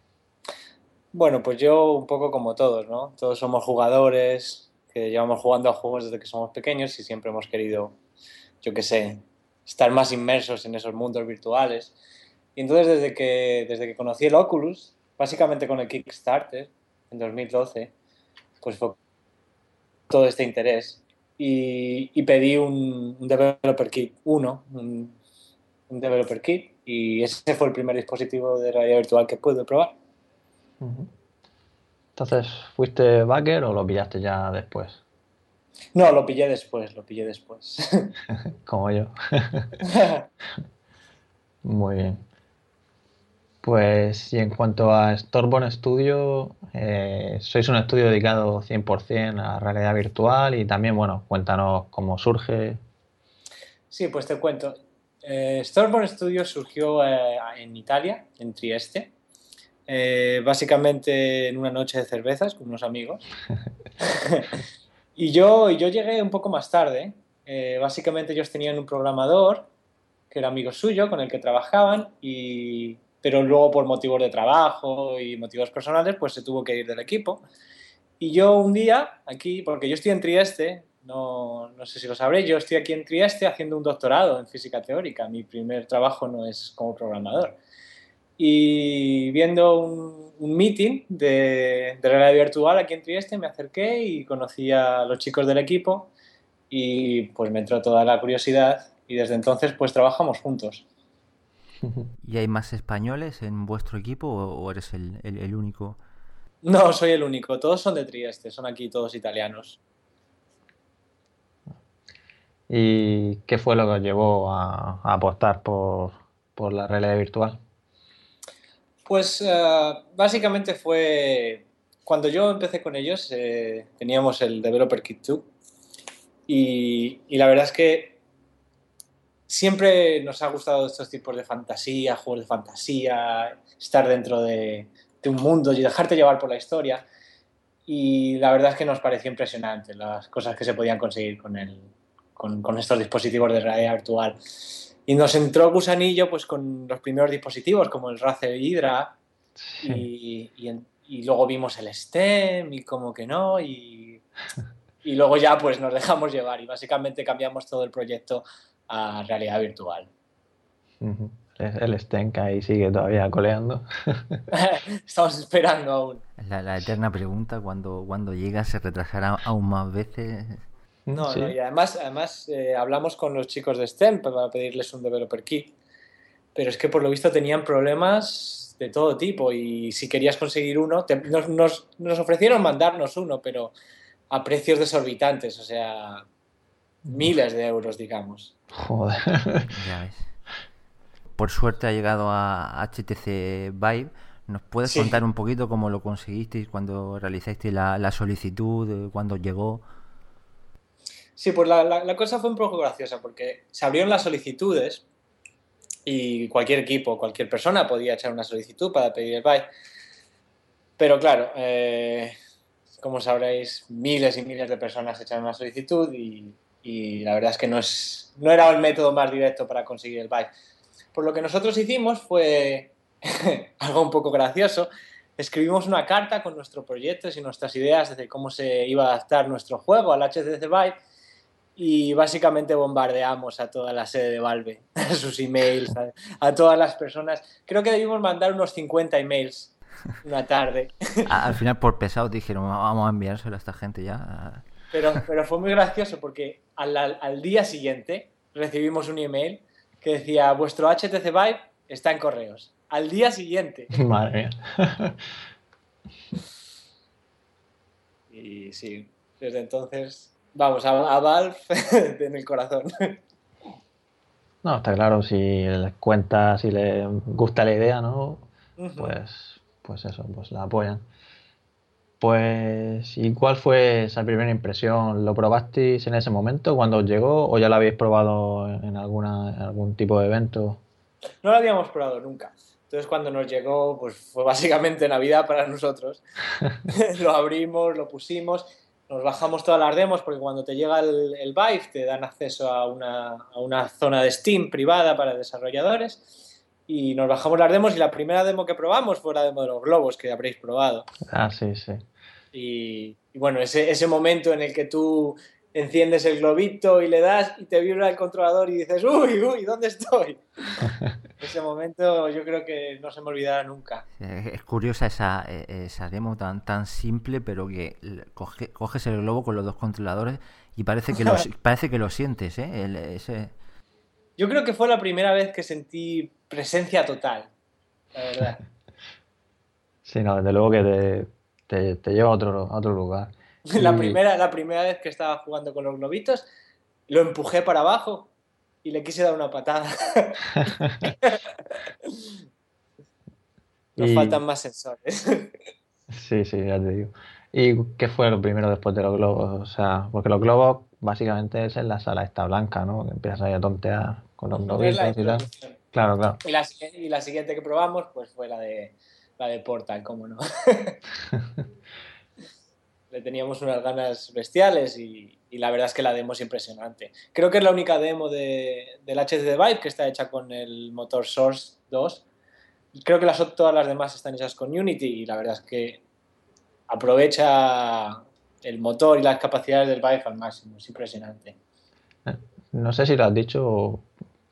Bueno, pues yo un poco como todos, ¿no? Todos somos jugadores que llevamos jugando a juegos desde que somos pequeños y siempre hemos querido, yo qué sé, estar más inmersos en esos mundos virtuales. Y entonces desde que, desde que conocí el Oculus, básicamente con el Kickstarter en 2012, pues fue todo este interés y, pedí un, Developer Kit 1, un, Developer Kit, y ese fue el primer dispositivo de realidad virtual que pude probar. Entonces, ¿fuiste backer o lo pillaste ya después? No, lo pillé después, lo pillé después. Como yo. Muy bien. Pues y en cuanto a Storborn Studio, eh, sois un estudio dedicado 100% a realidad virtual y también, bueno, cuéntanos cómo surge. Sí, pues te cuento. Eh, Storborn Studio surgió eh, en Italia, en Trieste, eh, básicamente en una noche de cervezas con unos amigos. y yo, yo llegué un poco más tarde. básicamente ellos tenían un programador que era amigo suyo, con el que trabajaban y pero luego por motivos de trabajo y motivos personales, pues se tuvo que ir del equipo. Y yo un día, aquí, porque yo estoy en Trieste, no, no sé si lo sabréis, yo estoy aquí en Trieste haciendo un doctorado en física teórica, mi primer trabajo no es como programador. Y viendo un, un meeting de, de realidad virtual aquí en Trieste, me acerqué y conocí a los chicos del equipo y pues me entró toda la curiosidad y desde entonces pues trabajamos juntos. ¿Y hay más españoles en vuestro equipo o eres el, único? No, soy el único. Todos son de Trieste, son aquí todos italianos. ¿Y qué fue lo que os llevó a, apostar por, la realidad virtual? Pues eh, básicamente fue cuando yo empecé con ellos, eh, teníamos el Developer Kit 2 y, y, la verdad es que siempre nos ha gustado estos tipos de fantasía, juegos de fantasía, estar dentro de, un mundo y dejarte llevar por la historia. Y la verdad es que nos pareció impresionante las cosas que se podían conseguir con, el, con, estos dispositivos de realidad virtual. Y nos entró gusanillo pues, con los primeros dispositivos, como el Razer Hydra, y, y, luego vimos el STEM, y como que no, y, y luego ya pues nos dejamos llevar y básicamente cambiamos todo el proyecto a realidad virtual. El Stenk ahí sigue todavía coleando. Estamos esperando aún. La, eterna pregunta, cuando, cuando llega, ¿se retrasará aún más veces? No, no y además, además eh, hablamos con los chicos de STEM para pedirles un developer kit, pero es que por lo visto tenían problemas de todo tipo y si querías conseguir uno, nos, nos ofrecieron mandarnos uno, pero a precios desorbitantes, o sea, miles de euros, digamos. Joder. Por suerte ha llegado a HTC Vive. ¿Nos puedes contar un poquito cómo lo conseguisteis cuando realizasteis la, solicitud, cuándo llegó? Sí, pues la, cosa fue un poco graciosa porque se abrieron las solicitudes y cualquier equipo, cualquier persona podía echar una solicitud para pedir el Vive. Pero claro, eh, como sabréis, miles y miles de personas echaron una solicitud y y la verdad es que no, es, no era el método más directo para conseguir el byte. Por lo que nosotros hicimos fue algo un poco gracioso. Escribimos una carta con nuestros proyectos y nuestras ideas de cómo se iba a adaptar nuestro juego al HTC Vive y básicamente bombardeamos a toda la sede de Valve, a sus emails, a, todas las personas. Creo que debimos mandar unos 50 emails una tarde. Al final, por pesado, dijeron, vamos a enviárselo a esta gente ya. Pero, pero fue muy gracioso porque al, al, día siguiente recibimos un email que decía, vuestro HTC Vive está en correos. Al día siguiente. Madre mía. y sí, desde entonces, vamos, a, Valve en el corazón. No, está claro, si les cuenta, si les gusta la idea, ¿no? Pues, pues eso, pues la apoyan. Pues, ¿y cuál fue esa primera impresión? ¿Lo probasteis en ese momento cuando os llegó o ya lo habéis probado en, alguna, algún tipo de evento? No lo habíamos probado nunca. Entonces cuando nos llegó, pues fue básicamente Navidad para nosotros. lo abrimos, lo pusimos, nos bajamos todas las demos porque cuando te llega el, el Vive te dan acceso a una, a una zona de Steam privada para desarrolladores y nos bajamos las demos y la primera demo que probamos fue la demo de los globos que habréis probado. Ah, sí, sí. Y, bueno, ese, ese, momento en el que tú enciendes el globito y le das y te vibra el controlador y dices, uy, uy, ¿dónde estoy? Ese momento yo creo que no se me olvidará nunca. Es curiosa esa, e, esa demo tan, tan simple, pero que coges el globo con los dos controladores y parece que lo, parece que lo sientes, ¿eh? ese... Yo creo que fue la primera vez que sentí presencia total, la verdad. Sí, no, desde luego que te, te, lleva a otro, a otro lugar. La, primera, la primera vez que estaba jugando con los globitos, lo empujé para abajo y le quise dar una patada. Nos faltan más sensores. sí, sí, ya te digo. ¿Y qué fue lo primero después de los globos? O sea, porque los globos básicamente es en la sala esta blanca, ¿no? Que empiezas ahí a tontear con los globitos y tal. Claro, claro. Y la, y la, siguiente que probamos pues fue la de, la de Portal, cómo no. Le teníamos unas ganas bestiales y, y, la verdad es que la demo es impresionante. Creo que es la única demo de, del HTC Vive que está hecha con el motor Source 2. Creo que las, todas las demás están hechas con Unity y la verdad es que aprovecha el motor y las capacidades del Vive al máximo. Es impresionante. No sé si lo has dicho,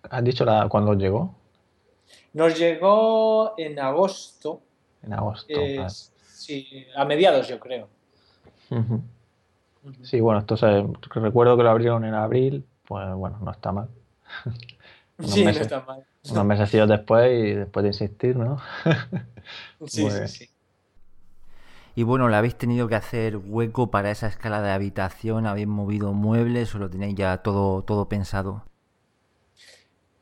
¿has dicho la, cuándo llegó? Nos llegó en agosto. En agosto. Sí, a mediados yo creo. Sí, bueno, esto recuerdo que lo abrieron en abril, pues bueno, no está mal. sí, no está mal. Unos meses después y después de insistir, ¿no? sí, sí, pues sí. Y bueno, ¿le habéis tenido que hacer hueco para esa escala de habitación? ¿Habéis movido muebles o lo tenéis ya todo, todo pensado?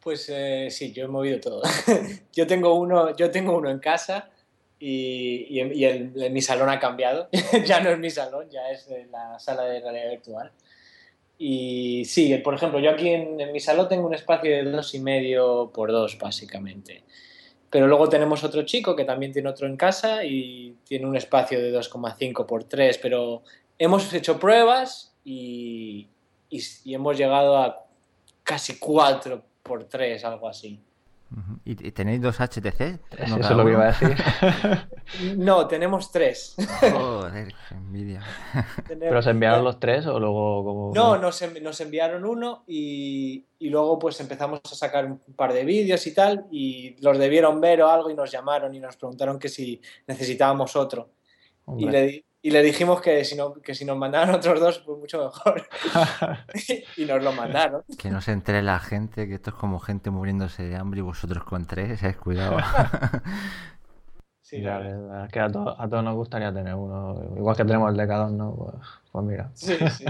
Pues eh, sí, yo he movido todo. yo, tengo uno, yo tengo uno en casa y, y, mi salón ha cambiado. ya no es mi salón, ya es la sala de realidad virtual. Y sí, por ejemplo, yo aquí en, en mi salón tengo un espacio de dos y medio por dos, básicamente. Pero luego tenemos otro chico que también tiene otro en casa y tiene un espacio de 2,5 por 3, pero hemos hecho pruebas y, y, hemos llegado a casi 4 por 3, algo así. ¿Y tenéis dos HTC? Eso es lo que iba a decir. no, tenemos tres. Joder, qué envidia. ¿Pero se enviaron los tres o luego como.? No, nos, nos enviaron uno y, y, luego pues empezamos a sacar un par de vídeos y tal. Y los debieron ver o algo y nos llamaron y nos preguntaron que si necesitábamos otro. Y le, y le dijimos que si, no, que si nos mandaban otros dos, pues mucho mejor. y nos lo mandaron. Que no se entere la gente, que esto es como gente muriéndose de hambre y vosotros con tres, ¿eh? cuidado. sí, ya, es que a, todos nos gustaría tener uno. Igual que tenemos el de cada uno, pues, pues mira. Sí, sí.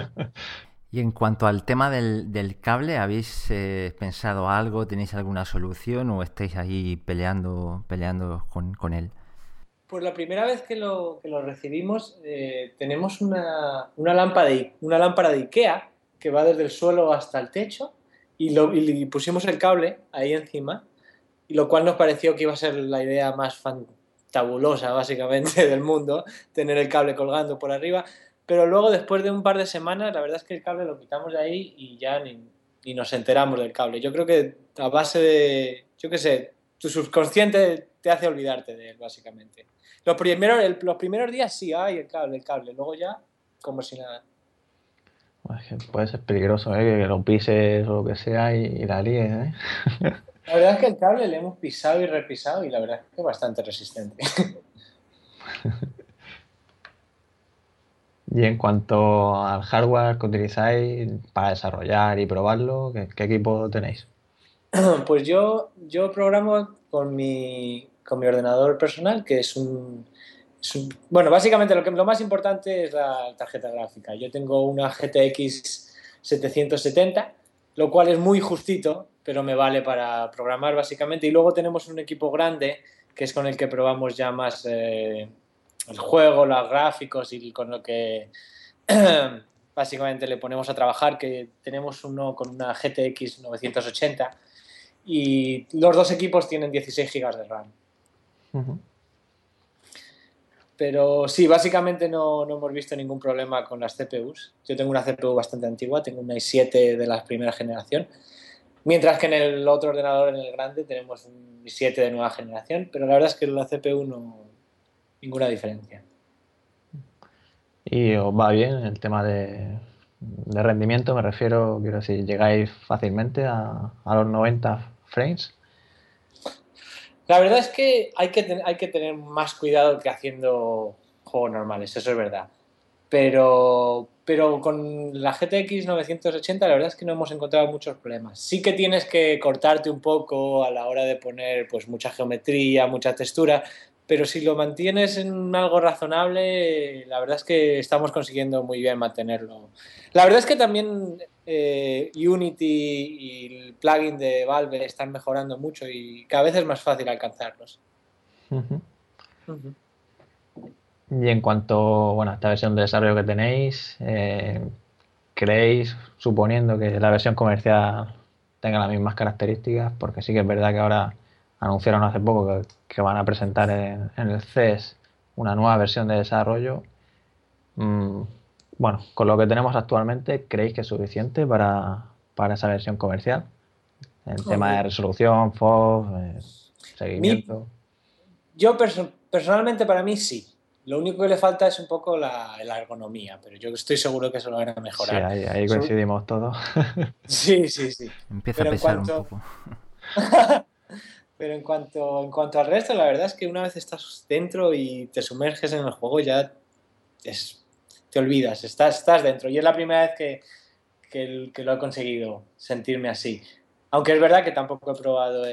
Y en cuanto al tema del, del cable, ¿habéis eh, pensado algo? ¿Tenéis alguna solución o estáis ahí peleando, peleando con, con él? Pues la primera vez que lo, que lo recibimos eh, tenemos una, una, lámpara de, una lámpara de Ikea que va desde el suelo hasta el techo y, lo, y pusimos el cable ahí encima, y lo cual nos pareció que iba a ser la idea más fantabulosa básicamente del mundo, tener el cable colgando por arriba, pero luego después de un par de semanas la verdad es que el cable lo quitamos de ahí y ya ni, ni nos enteramos del cable. Yo creo que a base de, yo qué sé, tu subconsciente te hace olvidarte de él básicamente. Los primeros, los primeros días sí, hay el cable, el cable. Luego ya, como si nada. Puede ser peligroso, ¿eh? que lo pises o lo que sea y, la líes. ¿eh? La verdad es que el cable le hemos pisado y repisado y la verdad es que es bastante resistente. y en cuanto al hardware que utilizáis para desarrollar y probarlo, ¿qué, equipo tenéis? Pues yo, yo programo con mi, con mi ordenador personal, que es un, bueno, básicamente lo, que, lo más importante es la tarjeta gráfica. Yo tengo una GTX 770, lo cual es muy justito, pero me vale para programar básicamente. Y luego tenemos un equipo grande, que es con el que probamos ya más eh, el juego, los gráficos y con lo que básicamente le ponemos a trabajar, que tenemos uno con una GTX 980 y los dos equipos tienen 16 GB de RAM. Pero sí, básicamente no, no, hemos visto ningún problema con las CPUs. Yo tengo una CPU bastante antigua, tengo una i7 de la primera generación, mientras que en el otro ordenador, en el grande, tenemos un i7 de nueva generación, pero la verdad es que en la CPU no ninguna diferencia. ¿Y os va bien el tema de, De rendimiento me refiero, quiero decir, ¿llegáis fácilmente a, a los 90 frames? La verdad es que hay que, hay que tener más cuidado que haciendo juegos normales, eso es verdad. Pero, pero con la GTX 980 la verdad es que no hemos encontrado muchos problemas. Sí que tienes que cortarte un poco a la hora de poner pues mucha geometría, mucha textura, pero si lo mantienes en algo razonable, la verdad es que estamos consiguiendo muy bien mantenerlo. La verdad es que también eh, Unity y el plugin de Valve están mejorando mucho y cada vez es más fácil alcanzarlos. Y en cuanto bueno, a esta versión de desarrollo que tenéis, eh, ¿creéis, suponiendo que la versión comercial tenga las mismas características? Porque sí que es verdad que ahora anunciaron hace poco que, van a presentar en, el CES una nueva versión de desarrollo. Mm, bueno, con lo que tenemos actualmente, ¿creéis que es suficiente para, esa versión comercial? En tema de resolución, FOV, eh, seguimiento. yo personalmente para mí sí. Lo único que le falta es un poco la, ergonomía, pero yo estoy seguro que eso lo van a mejorar. Sí, ahí, coincidimos todos. sí, sí, sí. Empieza a pesar un poco. Pero en cuanto, en cuanto al resto, la verdad es que una vez estás dentro y te sumerges en el juego, ya te olvidas, estás, estás dentro. Y es la primera vez que, que, lo he conseguido, sentirme así. Aunque es verdad que tampoco he probado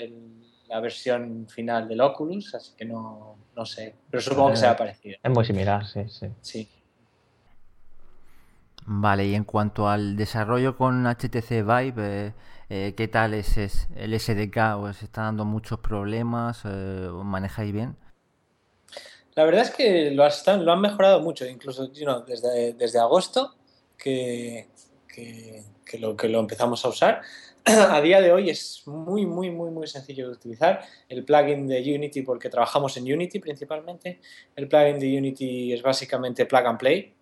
la versión final del Oculus, así que no, no sé. Pero supongo que será parecido. Es muy similar, sí, sí. Sí. Vale, y en cuanto al desarrollo con HTC Vive, eh, eh, ¿Qué tal es, el SDK? ¿Os está dando muchos problemas? Eh, ¿Os manejáis bien? La verdad es que lo, lo han mejorado mucho, incluso desde, desde agosto que, que, lo, que lo empezamos a usar. A día de hoy es muy, muy, muy, muy sencillo de utilizar. El plugin de Unity, porque trabajamos en Unity principalmente, el plugin de Unity es básicamente plug and play.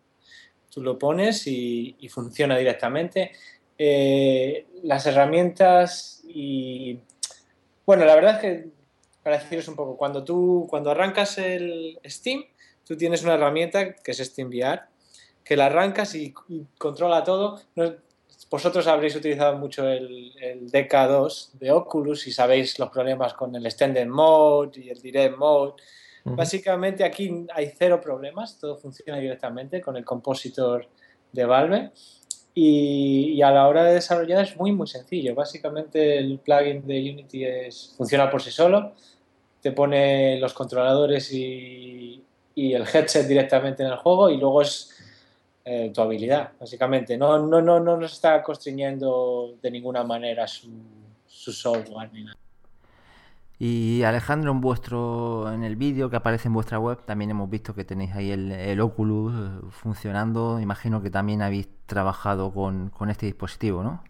Tú lo pones y, y funciona directamente. Eh, las herramientas y... Bueno, la verdad es que, para deciros un poco, cuando tú, cuando arrancas el Steam, tú tienes una herramienta que es SteamVR, que la arrancas y, controla todo. vosotros habréis utilizado mucho el, el, DK2 de Oculus y sabéis los problemas con el Extended Mode y el Direct Mode. Básicamente aquí hay cero problemas, todo funciona directamente con el compositor de Valve y, a la hora de desarrollar es muy muy sencillo. Básicamente el plugin de Unity es, funciona por sí solo, te pone los controladores y, el headset directamente en el juego y luego es eh, tu habilidad, básicamente. No, no, no, no nos está constriñendo de ninguna manera su, software ni nada. Y Alejandro, en vuestro en el vídeo que aparece en vuestra web también hemos visto que tenéis ahí el, Oculus eh, funcionando. Imagino que también habéis trabajado con, este dispositivo, ¿no?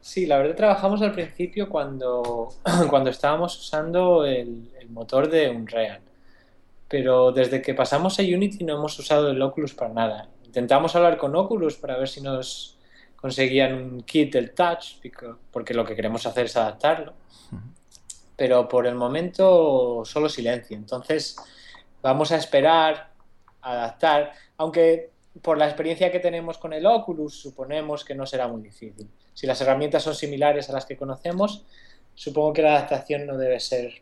Sí, la verdad trabajamos al principio cuando, cuando estábamos usando el, motor de Unreal. Pero desde que pasamos a Unity no hemos usado el Oculus para nada. Intentamos hablar con Oculus para ver si nos conseguían un kit del Touch, porque lo que queremos hacer es adaptarlo pero por el momento solo silencio. Entonces vamos a esperar, adaptar, aunque por la experiencia que tenemos con el Oculus suponemos que no será muy difícil. Si las herramientas son similares a las que conocemos, supongo que la adaptación no debe ser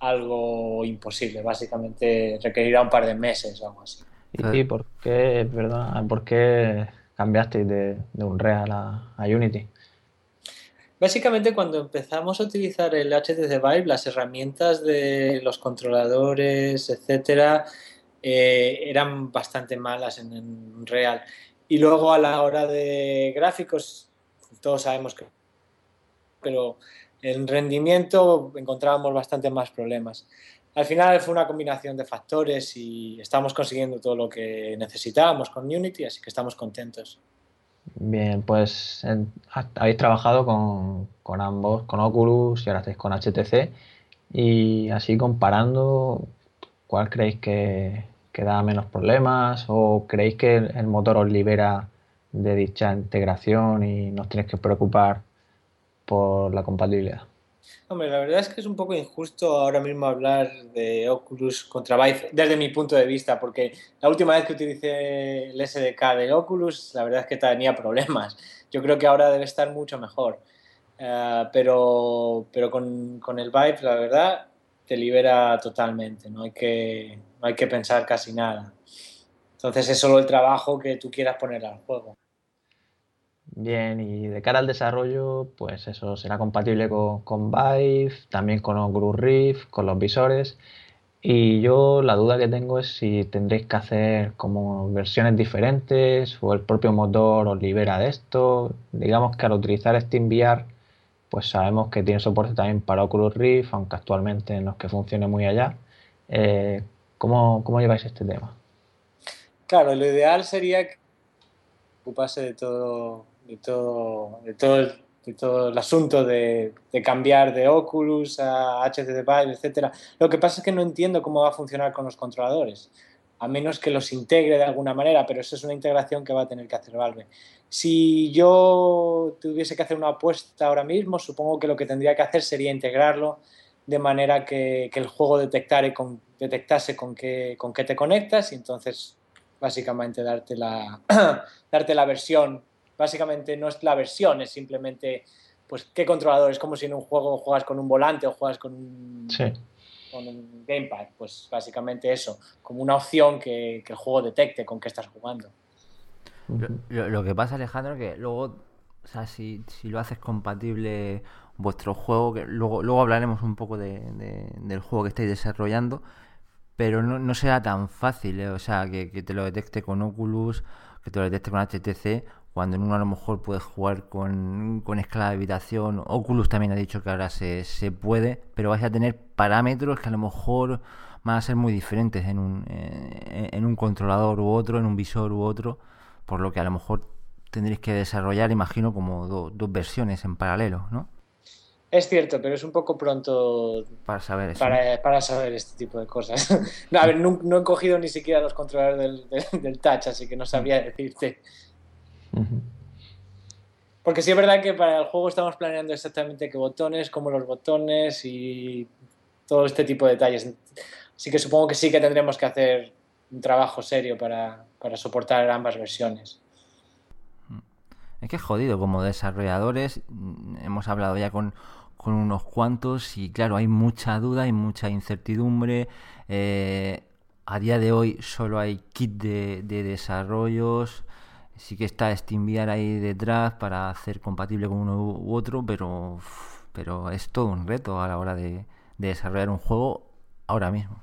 algo imposible, básicamente requerirá un par de meses o algo así. ¿Y por qué, verdad, por qué cambiaste de, de Unreal a, a Unity? Básicamente cuando empezamos a utilizar el HTC Vive, las herramientas de los controladores, etcétera, eh, eran bastante malas en, real. Y luego a la hora de gráficos, todos sabemos que... Pero en rendimiento encontrábamos bastante más problemas. Al final fue una combinación de factores y estamos consiguiendo todo lo que necesitábamos con Unity, así que estamos contentos. Bien, pues habéis trabajado con, ambos, con Oculus y ahora estáis con HTC. Y así comparando, ¿cuál creéis que, da menos problemas? ¿O creéis que el, motor os libera de dicha integración y no os tenéis que preocupar por la compatibilidad? Hombre, la verdad es que es un poco injusto ahora mismo hablar de Oculus contra Vive desde mi punto de vista, porque la última vez que utilicé el SDK de Oculus, la verdad es que tenía problemas. Yo creo que ahora debe estar mucho mejor. Eh, pero pero con, con, el Vive, la verdad, te libera totalmente. No hay, que, no hay que pensar casi nada. Entonces es solo el trabajo que tú quieras poner al juego. Bien, y de cara al desarrollo, pues eso será compatible con, con Vive, también con Oculus Rift, con los visores. Y yo la duda que tengo es si tendréis que hacer como versiones diferentes o el propio motor os libera de esto. Digamos que al utilizar SteamVR, pues sabemos que tiene soporte también para Oculus Rift, aunque actualmente no es que funcione muy allá. Eh, ¿cómo, ¿Cómo lleváis este tema? Claro, lo ideal sería que ocupase de todo de todo, de todo, el, asunto de, cambiar de Oculus a HTC Vive, etc. Lo que pasa es que no entiendo cómo va a funcionar con los controladores, a menos que los integre de alguna manera, pero eso es una integración que va a tener que hacer Valve. Si yo tuviese que hacer una apuesta ahora mismo, supongo que lo que tendría que hacer sería integrarlo de manera que, el juego detectare detectase con qué, con qué te conectas y entonces básicamente darte la, darte la versión básicamente no es la versión, es simplemente, pues, qué controlador. Es como si en un juego juegas con un volante o juegas con un, con un gamepad. Pues básicamente eso, como una opción que, que el juego detecte con qué estás jugando. Lo, lo, que pasa, Alejandro, que luego, o sea, si, si lo haces compatible vuestro juego, que luego, luego hablaremos un poco de, de, del juego que estáis desarrollando, pero no, no será tan fácil, ¿eh? o sea, que, que, te lo detecte con Oculus, que te lo detecte con HTC, cuando en uno a lo mejor puedes jugar con, con escala de habitación. Oculus también ha dicho que ahora se, se puede, pero vais a tener parámetros que a lo mejor van a ser muy diferentes en un, eh, en un controlador u otro, en un visor u otro, por lo que a lo mejor tendréis que desarrollar, imagino, como do, dos versiones en paralelo, ¿no? Es cierto, pero es un poco pronto para saber, eso. Para, para saber este tipo de cosas. no, a ver, no, no, he cogido ni siquiera los controladores del, del, del touch, así que no sabría decirte. Porque sí es verdad que para el juego estamos planeando exactamente qué botones, cómo los botones y todo este tipo de detalles. Así que supongo que sí que tendremos que hacer un trabajo serio para, para soportar ambas versiones. Es que es jodido, como desarrolladores hemos hablado ya con, con unos cuantos y claro, hay mucha duda, hay mucha incertidumbre. Eh, a día de hoy solo hay kit de, de desarrollos sí que está SteamVR ahí detrás para hacer compatible con uno u otro, pero, pero es todo un reto a la hora de, de desarrollar un juego ahora mismo.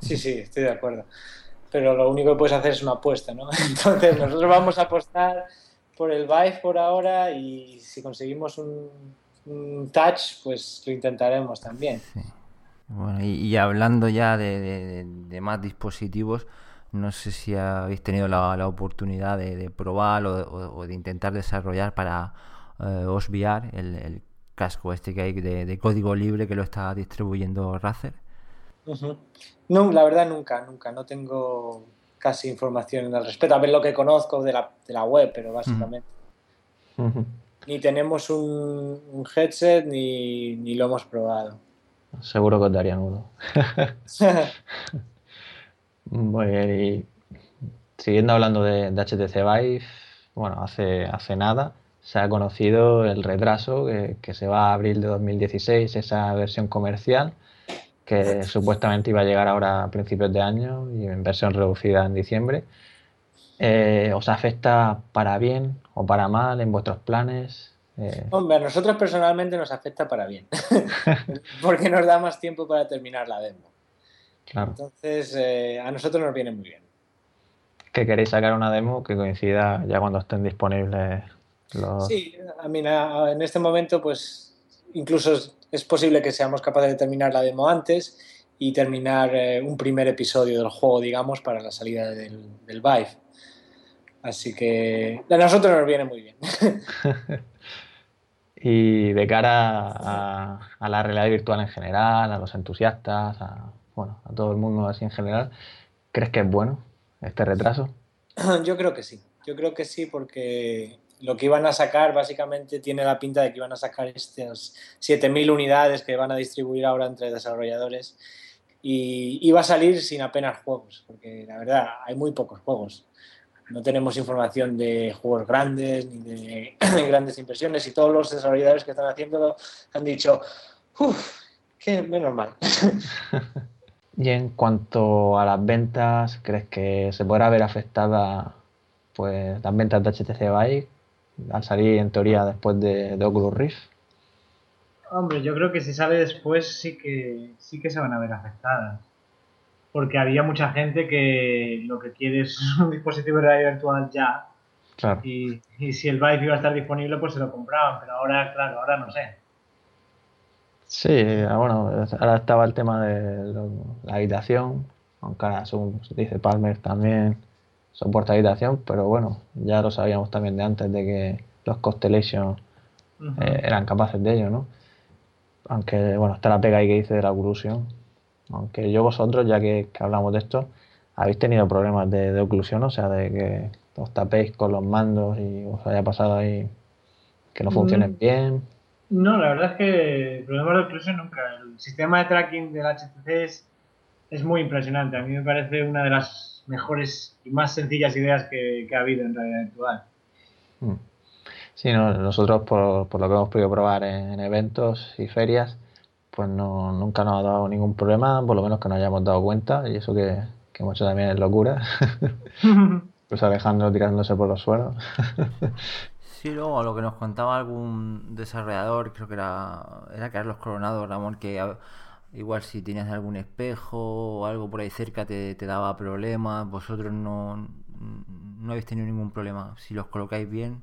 Sí, sí, estoy de acuerdo. Pero lo único que puedes hacer es una apuesta, ¿no? Entonces nosotros vamos a apostar por el Vive por ahora y si conseguimos un, touch, pues lo intentaremos también. Sí. Bueno, y, y, hablando ya de, de, de más dispositivos, no sé si habéis tenido la, la oportunidad de, de probar o, o, o, de intentar desarrollar para eh, OSVR el, el, casco este que hay de, de, código libre que lo está distribuyendo Razer. Uh -huh. No, la verdad nunca, nunca. No tengo casi información al respecto. A ver lo que conozco de la, de la web, pero básicamente. Uh -huh. Ni tenemos un, un headset ni, ni, lo hemos probado. Seguro que os darían uno. Muy bien, y siguiendo hablando de, de, HTC Vive, bueno, hace, hace nada se ha conocido el retraso que, que, se va a abril de 2016, esa versión comercial, que supuestamente iba a llegar ahora a principios de año y en versión reducida en diciembre. Eh, ¿Os afecta para bien o para mal en vuestros planes? Eh... Hombre, a nosotros personalmente nos afecta para bien, porque nos da más tiempo para terminar la demo. Claro. Entonces, eh, a nosotros nos viene muy bien. Que queréis sacar una demo que coincida ya cuando estén disponibles los... Sí, a mí en este momento, pues incluso es, posible que seamos capaces de terminar la demo antes y terminar eh, un primer episodio del juego, digamos, para la salida del, del Vive. Así que a nosotros nos viene muy bien. y de cara a, a, la realidad virtual en general, a los entusiastas, a, bueno, a todo el mundo así en general, ¿crees que es bueno este retraso? Yo creo que sí. Yo creo que sí porque lo que iban a sacar básicamente tiene la pinta de que iban a sacar estas 7.000 unidades que van a distribuir ahora entre desarrolladores y iba a salir sin apenas juegos, porque la verdad hay muy pocos juegos. No tenemos información de juegos grandes ni de grandes impresiones y todos los desarrolladores que están haciéndolo han dicho, uff, qué menos mal. y en cuanto a las ventas, ¿crees que se podrá ver afectada pues las ventas de HTC Vive al salir en teoría después de, Oculus Rift? Hombre, yo creo que si sale después sí que sí que se van a ver afectadas. Porque había mucha gente que lo que quiere es un dispositivo de realidad virtual ya. Claro. Y, si el Vive iba a estar disponible, pues se lo compraban. Pero ahora, claro, ahora no sé. Sí, bueno, ahora estaba el tema de la habitación, aunque ahora, según dice Palmer, también soporta habitación, pero bueno, ya lo sabíamos también de antes de que los Constellation eh, eran capaces de ello, ¿no? Aunque, bueno, está la pega ahí que dice de la oclusión. Aunque yo vosotros, ya que, hablamos de esto, habéis tenido problemas de, oclusión, o sea, de que os tapéis con los mandos y os haya pasado ahí que no funcionen mm. bien. No, la verdad es que problemas de oclusión nunca. El sistema de tracking del HTC es, es muy impresionante. A mí me parece una de las mejores y más sencillas ideas que, ha habido en realidad virtual. Mm. Sí, nosotros por, por, lo que hemos podido probar en, eventos y ferias, pues no, nunca nos ha dado ningún problema, por lo menos que nos hayamos dado cuenta, y eso que, que hemos hecho también es locura. pues Alejandro tirándose por los suelos. sí, luego lo que nos contaba algún desarrollador, creo que era, era Carlos Coronado, Ramón, que Igual si tenías algún espejo o algo por ahí cerca te, daba problemas, vosotros no, no habéis tenido ningún problema. Si los colocáis bien,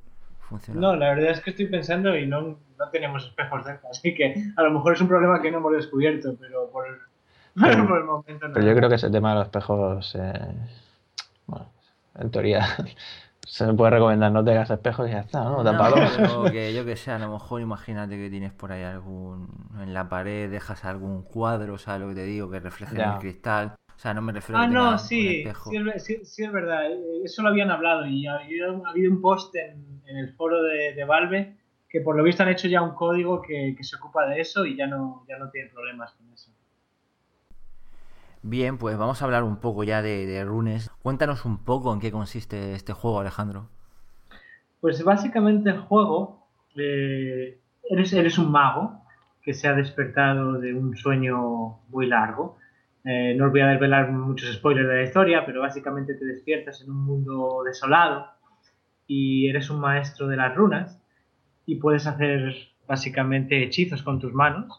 funciona. No, la verdad es que estoy pensando y no, no tenemos espejos cerca, así que a lo mejor es un problema que no hemos descubierto, pero por, el momento no. Pero yo creo que ese tema de los espejos, eh, bueno, en teoría se me puede recomendar no tengas espejos y ya está, ¿no? no que yo que sé, a lo mejor imagínate que tienes por ahí algún. En la pared dejas algún cuadro, ¿sabes lo que te digo? Que refleje en el cristal. O sea, no me refiero ah, a. Ah, no, sí, sí, es verdad. Eso lo habían hablado y ha, habido un post en, el foro de, Valve que por lo visto han hecho ya un código que, que se ocupa de eso y ya no, ya no tienen problemas con eso. Bien, pues vamos a hablar un poco ya de, Runes. Cuéntanos un poco en qué consiste este juego, Alejandro. Pues básicamente el juego, eh, eres, eres un mago que se ha despertado de un sueño muy largo. Eh, no os voy a desvelar muchos spoilers de la historia, pero básicamente te despiertas en un mundo desolado y eres un maestro de las runas y puedes hacer básicamente hechizos con tus manos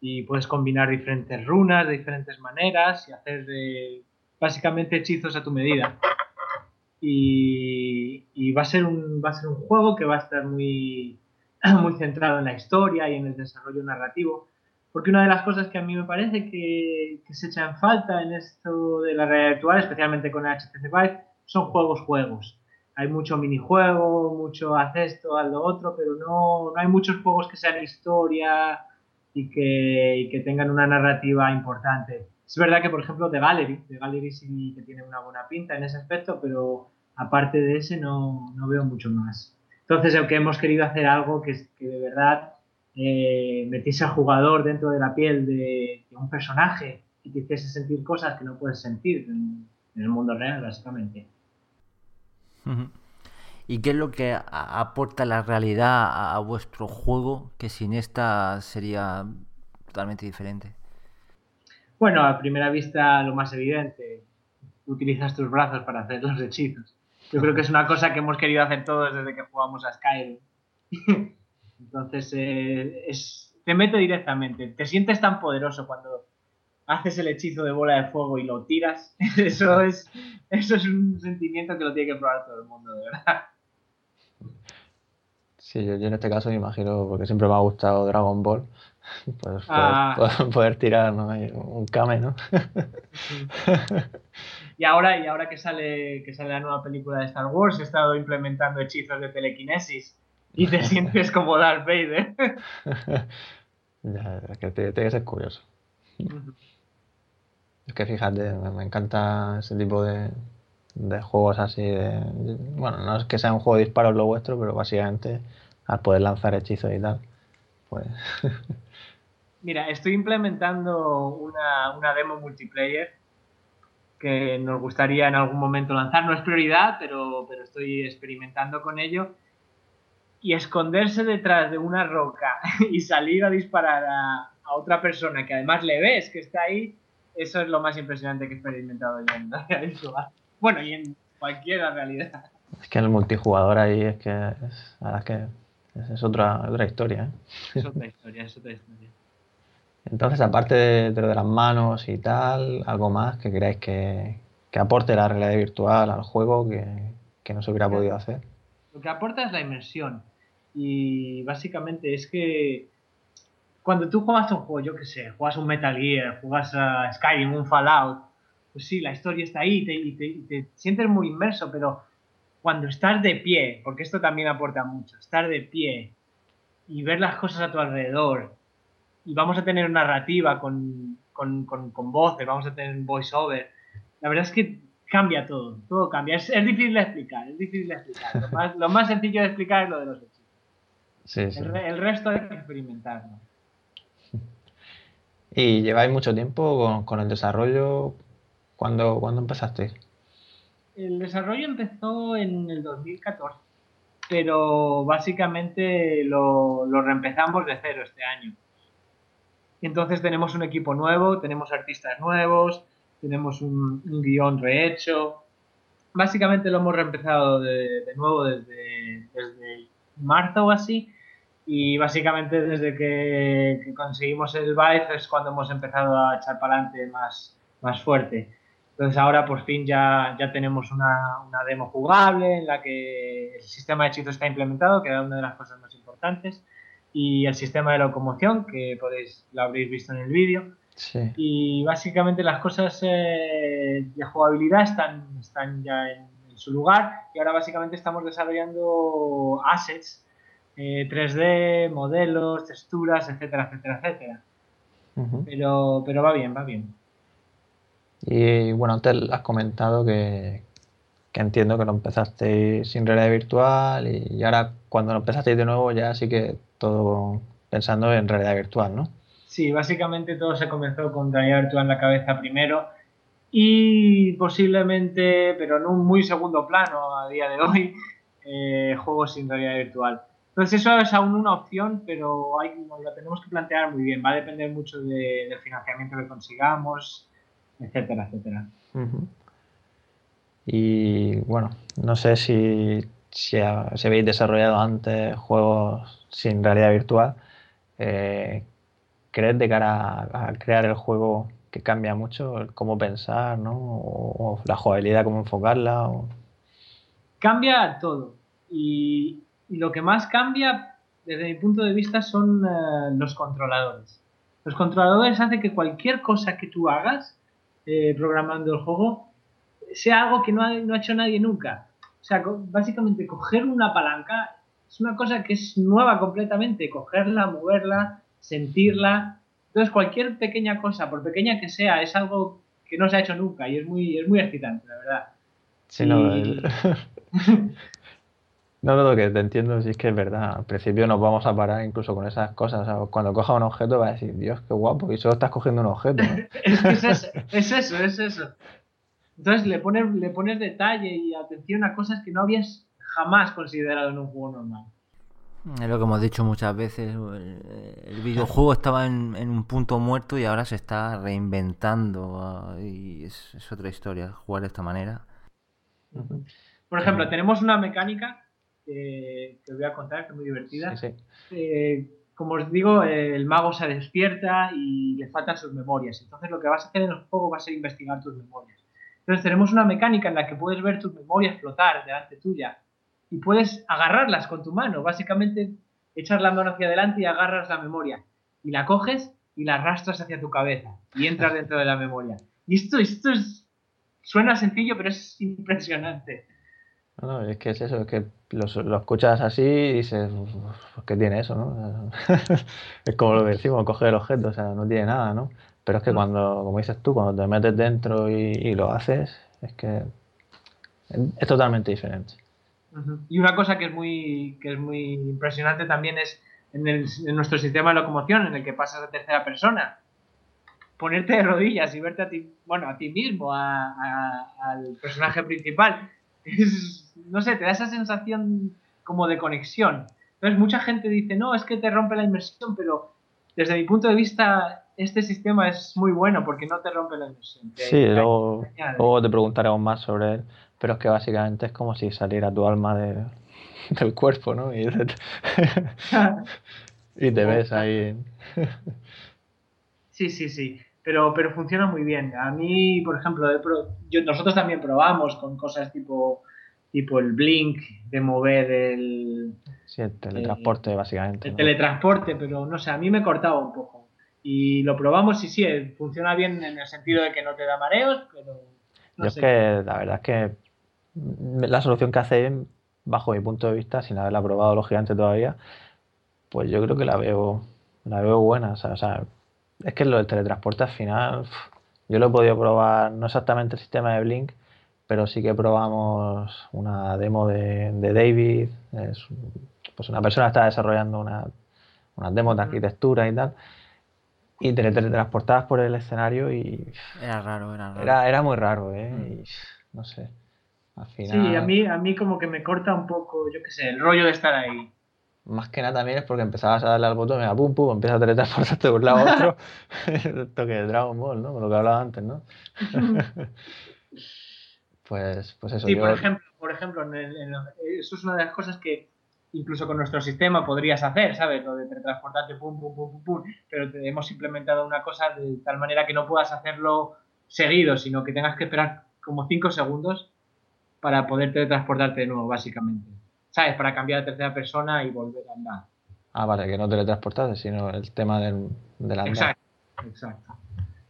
y puedes combinar diferentes runas de diferentes maneras y hacer básicamente hechizos a tu medida. Y, va, a ser un, va a ser un juego que va a estar muy, muy centrado en la historia y en el desarrollo narrativo. Porque una de las cosas que a mí me parece que, se echa en falta en esto de la realidad virtual, especialmente con HTC Vive, son juegos juegos. Hay mucho minijuego, mucho haz esto, haz lo otro, pero no, no hay muchos juegos que sean historia, y que, que, tengan una narrativa importante. Es verdad que, por ejemplo, The Gallery, The Gallery sí que tiene una buena pinta en ese aspecto, pero aparte de ese no, no veo mucho más. Entonces, aunque hemos querido hacer algo que, que de verdad eh, metiese al jugador dentro de la piel de, un personaje y te hiciese sentir cosas que no puedes sentir en, el mundo real, básicamente. ¿Y qué es lo que aporta la realidad a, vuestro juego que sin esta sería totalmente diferente? Bueno, a primera vista lo más evidente, utilizas tus brazos para hacer los hechizos. Yo creo que es una cosa que hemos querido hacer todos desde que jugamos a Skyrim. Entonces, eh, te mete directamente. Te sientes tan poderoso cuando haces el hechizo de bola de fuego y lo tiras. Eso es, eso es un sentimiento que lo tiene que probar todo el mundo, de verdad. Sí, yo, en este caso me imagino, porque siempre me ha gustado Dragon Ball, pues poder, ah. tirar un Kame, ¿no? y ahora, y ahora que sale, que sale la nueva película de Star Wars, he estado implementando hechizos de telequinesis y te sientes como Darth Vader. ya, es que tiene que ser curioso. Es que fíjate, me, encanta ese tipo de, de juegos así de... Bueno, no es que sea un juego de disparos lo vuestro, pero básicamente al poder lanzar hechizos y tal, pues... Mira, estoy implementando una, una demo multiplayer que nos gustaría en algún momento lanzar. No es prioridad, pero, pero estoy experimentando con ello. Y esconderse detrás de una roca y salir a disparar a, a otra persona que además le ves que está ahí, eso es lo más impresionante que he experimentado yo en la realidad Bueno, y en cualquier realidad. Es que el multijugador ahí es que es, es que es, otra, otra historia. ¿eh? Es otra historia, es otra historia. Entonces, aparte de, de, lo de las manos y tal, algo más que creáis que, que aporte la realidad virtual al juego que, que no se hubiera podido hacer. Lo que aporta es la inmersión. Y básicamente es que cuando tú juegas un juego, yo qué sé, juegas un Metal Gear, juegas a Skyrim, un Fallout, pues sí, la historia está ahí y te, sientes muy inmerso, pero cuando estás de pie, porque esto también aporta mucho, estar de pie y ver las cosas a tu alrededor, y vamos a tener narrativa con, con, con, con voces, vamos a tener voiceover. La verdad es que cambia todo, todo cambia. Es, es difícil de explicar, es difícil de explicar. Lo más, lo más, sencillo de explicar es lo de los. Sí, sí. El, el, resto hay que experimentarlo. ¿Y lleváis mucho tiempo con, con el desarrollo? ¿Cuándo, ¿Cuándo empezasteis? El desarrollo empezó en el 2014, pero básicamente lo, lo reempezamos de cero este año. Entonces tenemos un equipo nuevo, tenemos artistas nuevos, tenemos un, un guion rehecho. Básicamente lo hemos reempezado de, de nuevo desde, desde, marzo o así. Y básicamente desde que, que, conseguimos el Vive es cuando hemos empezado a echar para adelante más, más fuerte. Entonces ahora por fin ya, ya tenemos una, una, demo jugable en la que el sistema de hechizos está implementado, que era una de las cosas más importantes y el sistema de locomoción, que podéis, lo habréis visto en el vídeo. Sí. Y básicamente las cosas eh, de jugabilidad están, están ya en, en, su lugar y ahora básicamente estamos desarrollando assets, eh, 3D, modelos, texturas, etcétera, etcétera, etcétera. Uh -huh. pero, pero va bien, va bien. Y bueno, antes has comentado que, que entiendo que lo empezaste sin realidad virtual y ahora cuando lo empezasteis de nuevo ya sí que todo pensando en realidad virtual, ¿no? Sí, básicamente todo se comenzó con virtual en la cabeza primero y posiblemente, pero en un muy segundo plano a día de hoy, eh, juegos sin realidad virtual. Entonces eso es aún una opción, pero hay, nos la tenemos que plantear muy bien. Va a depender mucho de, del financiamiento que consigamos, etcétera, etcétera. Y bueno, no sé si, si, si, habéis desarrollado antes juegos sin realidad virtual. Eh, ¿Crees de cara a, crear el juego que cambia mucho cómo pensar, ¿no? O, la jugabilidad, cómo enfocarla? Cambia todo. Y, lo que más cambia, desde mi punto de vista, son uh, los controladores. Los controladores hacen que cualquier cosa que tú hagas eh, programando el juego sea algo que no ha hecho nadie nunca. O sea, básicamente coger una palanca es una cosa que es nueva completamente, cogerla, moverla, sentirla. Entonces cualquier pequeña cosa, por pequeña que sea, es algo que no se ha hecho nunca y es muy, es muy excitante, la verdad. Sí, y... no, el... no, no, que te entiendo, si es que es verdad. Al principio nos vamos a parar incluso con esas cosas. O sea, cuando coja un objeto va a decir, Dios, qué guapo, y solo estás cogiendo un objeto. ¿no? es, que es, eso, es eso, es eso. Entonces le pones, le pones detalle y atención a cosas que no habías jamás considerado en un juego normal. Es lo que hemos dicho muchas veces. El, el videojuego estaba en, en, un punto muerto y ahora se está reinventando. Uh, y es, es, otra historia jugar de esta manera. Por ejemplo, tenemos una mecánica que, que os voy a contar que es muy divertida. Sí, sí. Eh, como os digo, el mago se despierta y le faltan sus memorias. Entonces lo que vas a hacer en el juego va a ser investigar tus memorias. Entonces tenemos una mecánica en la que puedes ver tus memorias flotar delante tuya y puedes agarrarlas con tu mano. Básicamente echar la mano hacia adelante y agarras la memoria. Y la coges y la arrastras hacia tu cabeza y entras dentro de la memoria. Y esto, esto es, suena sencillo, pero es impresionante. No, no, es que es eso, es que lo, lo escuchas así y dices, ¿qué tiene eso? No? es como lo que decimos, coger el objeto, o sea, no tiene nada, ¿no? Pero es que cuando, como dices tú, cuando te metes dentro y, y lo haces, es que es totalmente diferente. Y una cosa que es muy, que es muy impresionante también es en, el, en nuestro sistema de locomoción, en el que pasas a tercera persona, ponerte de rodillas y verte a ti, bueno, a ti mismo, al personaje principal, no sé, te da esa sensación como de conexión. Entonces mucha gente dice, no, es que te rompe la inmersión, pero desde mi punto de vista este sistema es muy bueno porque no te rompe la inmersión. Sí, luego, te preguntaremos más sobre él, pero es que básicamente es como si saliera tu alma del cuerpo, ¿no? Y, y te ves ahí. sí, sí, sí pero, pero funciona muy bien. A mí, por ejemplo, yo, nosotros también probamos con cosas tipo, tipo el blink, de mover el... Sí, el teletransporte, básicamente. El teletransporte, pero no sé, a mí me cortaba un poco. Y lo probamos y sí, eh, funciona bien en el sentido de que no te da mareos, pero... yo es que la verdad es que la solución que hace, bajo mi punto de vista, sin haberla probado lógicamente todavía, pues yo creo que la veo, la veo buena. O sea, es que lo del teletransporte al final, yo lo he podido probar, no exactamente el sistema de Blink, pero sí que probamos una demo de, David. Es, pues una persona está desarrollando una, unas demos de arquitectura y tal. Y te teletransportabas por el escenario y. Era raro, era raro. Era, era muy raro, ¿eh? Mm. no sé. Al final... Sí, a mí, a mí como que me corta un poco, yo qué sé, el rollo de estar ahí más que nada también es porque empezabas a darle al botón, y pum, pum, empieza a teletransportarte de un lado a otro. Esto que es Dragon Ball, ¿no? Con lo que hablaba antes, ¿no? pues, pues eso. Sí, por ejemplo, por ejemplo eso es una de las cosas que incluso con nuestro sistema podrías hacer, ¿sabes? Lo de teletransportarte, pum, pum, pum, pum, pum. Pero te hemos implementado una cosa de tal manera que no puedas hacerlo seguido, sino que tengas que esperar como 5 segundos para poder teletransportarte de nuevo, básicamente. ¿sabes? Para cambiar de tercera persona y volver a andar. Ah, vale, que no teletransportarse, sino el tema del, del andar. Exacto, exacto.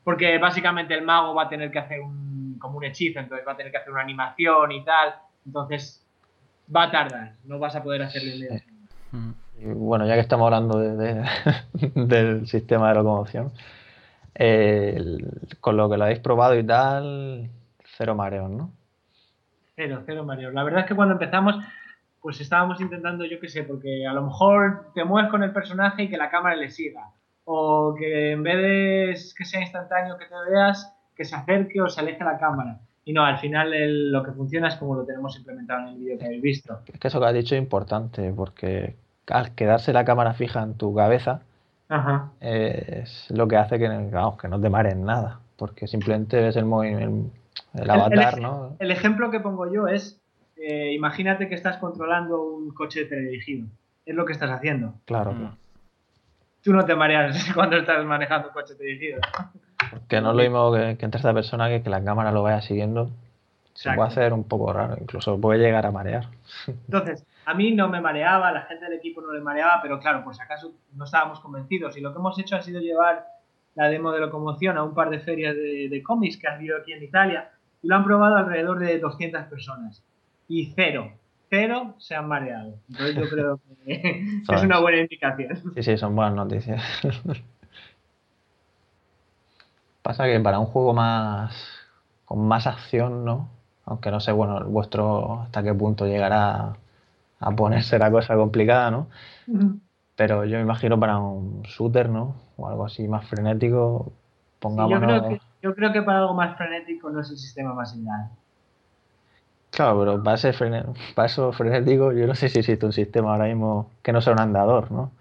Porque básicamente el mago va a tener que hacer un, como un hechizo, entonces va a tener que hacer una animación y tal. Entonces va a tardar, no vas a poder hacerlo inmediatamente. Y bueno, ya que estamos hablando del sistema de locomoción, con lo que lo habéis probado y tal, cero mareos, ¿no? Cero, cero mareos. La verdad es que cuando empezamos pues estábamos intentando, yo qué sé, porque a lo mejor te mueves con el personaje y que la cámara le siga. O que en vez de que sea instantáneo que te veas, que se acerque o se aleje la cámara. Y no, al final lo que funciona es como lo tenemos implementado en el vídeo que habéis visto. Es que eso que has dicho es importante, porque al quedarse la cámara fija en tu cabeza, es lo que hace que, vamos, que no te mares nada, porque simplemente ves el, movimiento, el, avatar, ¿no? El ejemplo que pongo yo es eh, imagínate que estás controlando un coche teledirigido. Es lo que estás haciendo. Claro. Mm. Tú no te mareas cuando estás manejando un coche teledirigido. Que no es lo mismo que, que en tercera persona que, que la cámara lo vaya siguiendo. Se puede hacer un poco raro, incluso puede llegar a marear. Entonces, a mí no me mareaba, la gente del equipo no le mareaba, pero claro, por si acaso no estábamos convencidos. Y lo que hemos hecho ha sido llevar la demo de locomoción a un par de ferias de, de cómics que han habido aquí en Italia y lo han probado alrededor de 200 personas y cero. Cero se han mareado. Entonces yo creo que es una buena indicación. Sí, sí, son buenas noticias. Pasa que para un juego más con más acción, ¿no? Aunque no sé, bueno, vuestro hasta qué punto llegará a ponerse la cosa complicada, ¿no? Pero yo me imagino para un shooter, ¿no? O algo así más frenético, pongámonos... yo, creo que, yo creo que para algo más frenético no es el sistema más ideal. Claro, pero para, ese para eso frenético, yo no sé si existe un sistema ahora mismo que no sea un andador, ¿no?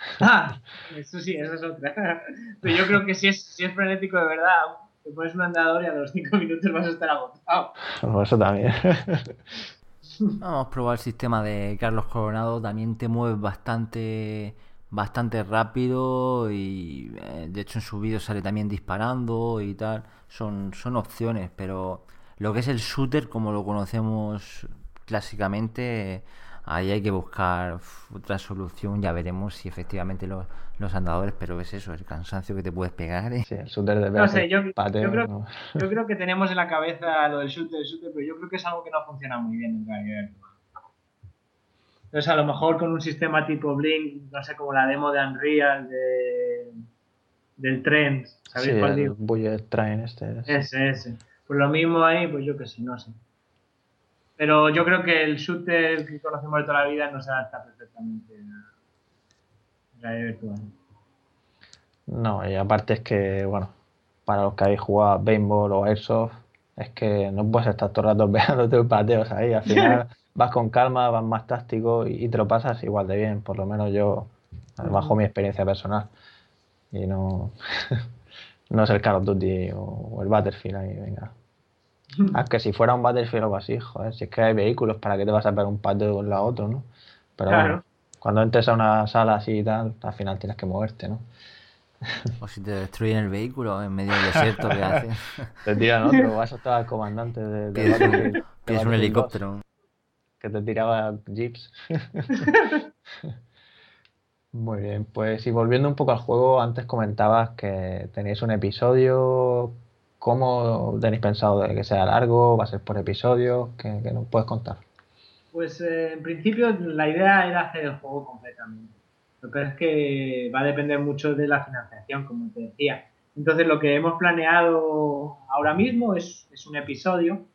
Ah, eso sí, eso es otra. Pero yo creo que si es, si es frenético de verdad, te pones un andador y a los 5 minutos vas a estar agotado. Por eso también. Vamos a probar el sistema de Carlos Coronado. También te mueves bastante bastante rápido y eh, de hecho en su vídeo sale también disparando y tal. Son, son opciones, pero lo que es el shooter, como lo conocemos clásicamente, ahí hay que buscar otra solución. Ya veremos si efectivamente los, los andadores, pero es eso, el cansancio que te puedes pegar. ¿eh? Sí, el shooter de no sé, yo, creo, yo, creo, que tenemos en la cabeza lo del shooter, shooter, pero yo creo que es algo que no funciona muy bien en realidad. Entonces, a lo mejor con un sistema tipo Blink, no sé, como la demo de Unreal, de, del tren, ¿sabéis cuál digo? Bullet Train este. Ese, ese. Pues lo mismo ahí, pues yo que sé, no sé. Pero yo creo que el shooter que conocemos de toda la vida no se adapta perfectamente a la virtual. No, y aparte es que, bueno, para los que habéis jugado a Paintball o Airsoft, es que no puedes estar todo el rato pegándote pateos ahí. Al final vas con calma, vas más táctico y, te lo pasas igual de bien, por lo menos yo, bajo mi experiencia personal. Y no, no es el Call of Duty o, el Battlefield ahí, venga. Aunque si fuera un Battlefield o algo así, joder, si es que hay vehículos, ¿para qué te vas a pegar un pateo de un lado a otro, no? Pero bueno, cuando entres a una sala así y tal, al final tienes que moverte, ¿no? O si te destruyen el vehículo en medio del desierto, ¿qué haces? Te tiran otro, vas a estar al comandante de, de, un helicóptero. Que te tiraba jeeps. Muy bien, pues y volviendo un poco al juego, antes comentabas que tenéis un episodio. ¿Cómo tenéis pensado que sea largo? ¿Va a ser por episodio? ¿Qué, nos puedes contar? Pues eh, en principio la idea era hacer el juego completamente. Lo que es que va a depender mucho de la financiación, como te decía. Entonces lo que hemos planeado ahora mismo es, un episodio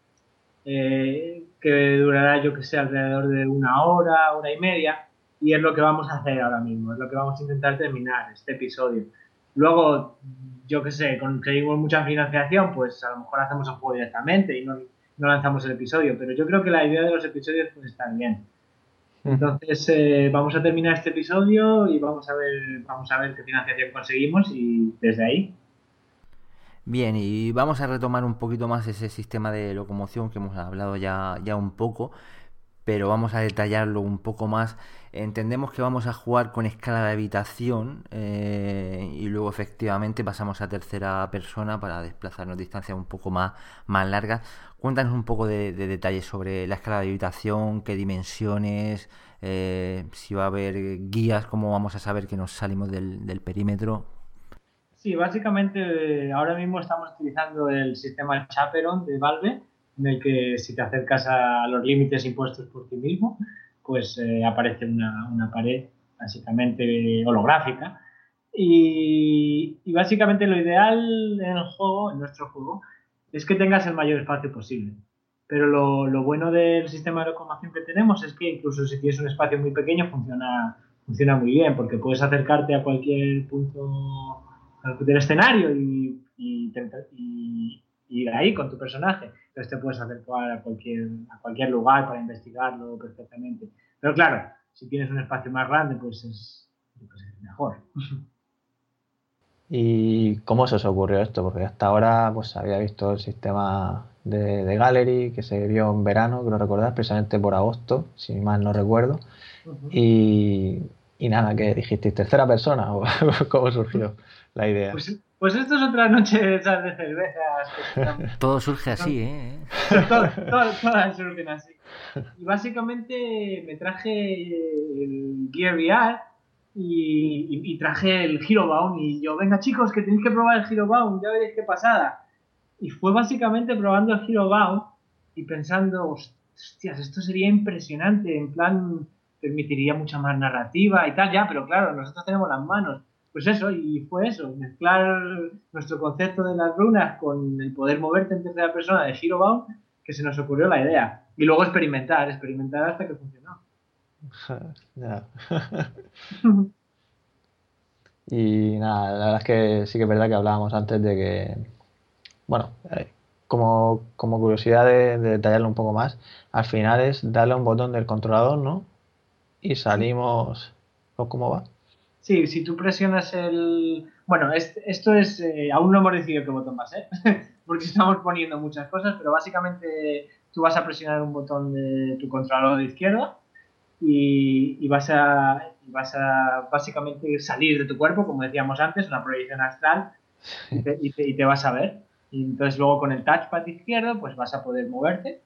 eh, que durará, yo que sé, alrededor de una hora, hora y media, y es lo que vamos a hacer ahora mismo, es lo que vamos a intentar terminar, este episodio. Luego, yo que sé, conseguimos mucha financiación, pues a lo mejor hacemos el juego directamente y no, no lanzamos el episodio, pero yo creo que la idea de los episodios pues está bien. Entonces eh, vamos a terminar este episodio y vamos a ver, vamos a ver qué financiación conseguimos y desde ahí. Bien, y vamos a retomar un poquito más ese sistema de locomoción que hemos hablado ya, ya un poco, pero vamos a detallarlo un poco más. Entendemos que vamos a jugar con escala de habitación eh, y luego efectivamente pasamos a tercera persona para desplazarnos distancias un poco más, más largas. Cuéntanos un poco de, detalles sobre la escala de habitación, qué dimensiones, eh, si va a haber guías, cómo vamos a saber que nos salimos del, perímetro. Sí, básicamente ahora mismo estamos utilizando el sistema Chaperon de Valve, en el que si te acercas a los límites impuestos por ti mismo, pues eh, aparece una, pared básicamente holográfica. Y, y, básicamente lo ideal en el juego, en nuestro juego, es que tengas el mayor espacio posible. Pero lo, bueno del sistema de locomoción que tenemos es que incluso si tienes un espacio muy pequeño funciona, funciona muy bien, porque puedes acercarte a cualquier punto del escenario y, ir ahí con tu personaje. Entonces te puedes acercar a cualquier, a cualquier lugar para investigarlo perfectamente. Pero claro, si tienes un espacio más grande, pues es, pues es mejor. ¿Y cómo se os ocurrió esto? Porque hasta ahora pues había visto el sistema de, Gallery que se vio en verano, creo recordar, precisamente por agosto, si mal no recuerdo. y, nada, que dijisteis tercera persona o cómo surgió la idea. Pues, pues esto es otra noche de cervezas. todo surge así, ¿eh? todas surgen así. Y básicamente me traje el Gear VR y, traje el Hero Bound y yo, venga chicos, que tenéis que probar el Hero Bound, ya veréis qué pasada. Y fue básicamente probando el Hero Bound y pensando, hostias, esto sería impresionante, en plan, permitiría mucha más narrativa y tal, ya, pero claro, nosotros tenemos las manos. Pues eso, y fue eso, mezclar nuestro concepto de las runas con el poder moverte en tercera persona de Hero Bound, que se nos ocurrió la idea. Y luego experimentar, experimentar hasta que funcionó. y nada, la verdad es que sí que es verdad que hablábamos antes de que, bueno, eh, como, curiosidad de, detallarlo un poco más, al final es darle un botón del controlador, ¿no? Y salimos, ¿o cómo va? Sí, si tú presionas el... Bueno, esto es... Eh, aún no hemos decidido qué botón va a ser, porque estamos poniendo muchas cosas, pero básicamente tú vas a presionar un botón de tu controlador de izquierda y, vas, a, vas a básicamente salir de tu cuerpo, como decíamos antes, una proyección astral, y te, vas a ver. Y entonces luego con el touchpad izquierdo pues vas a poder moverte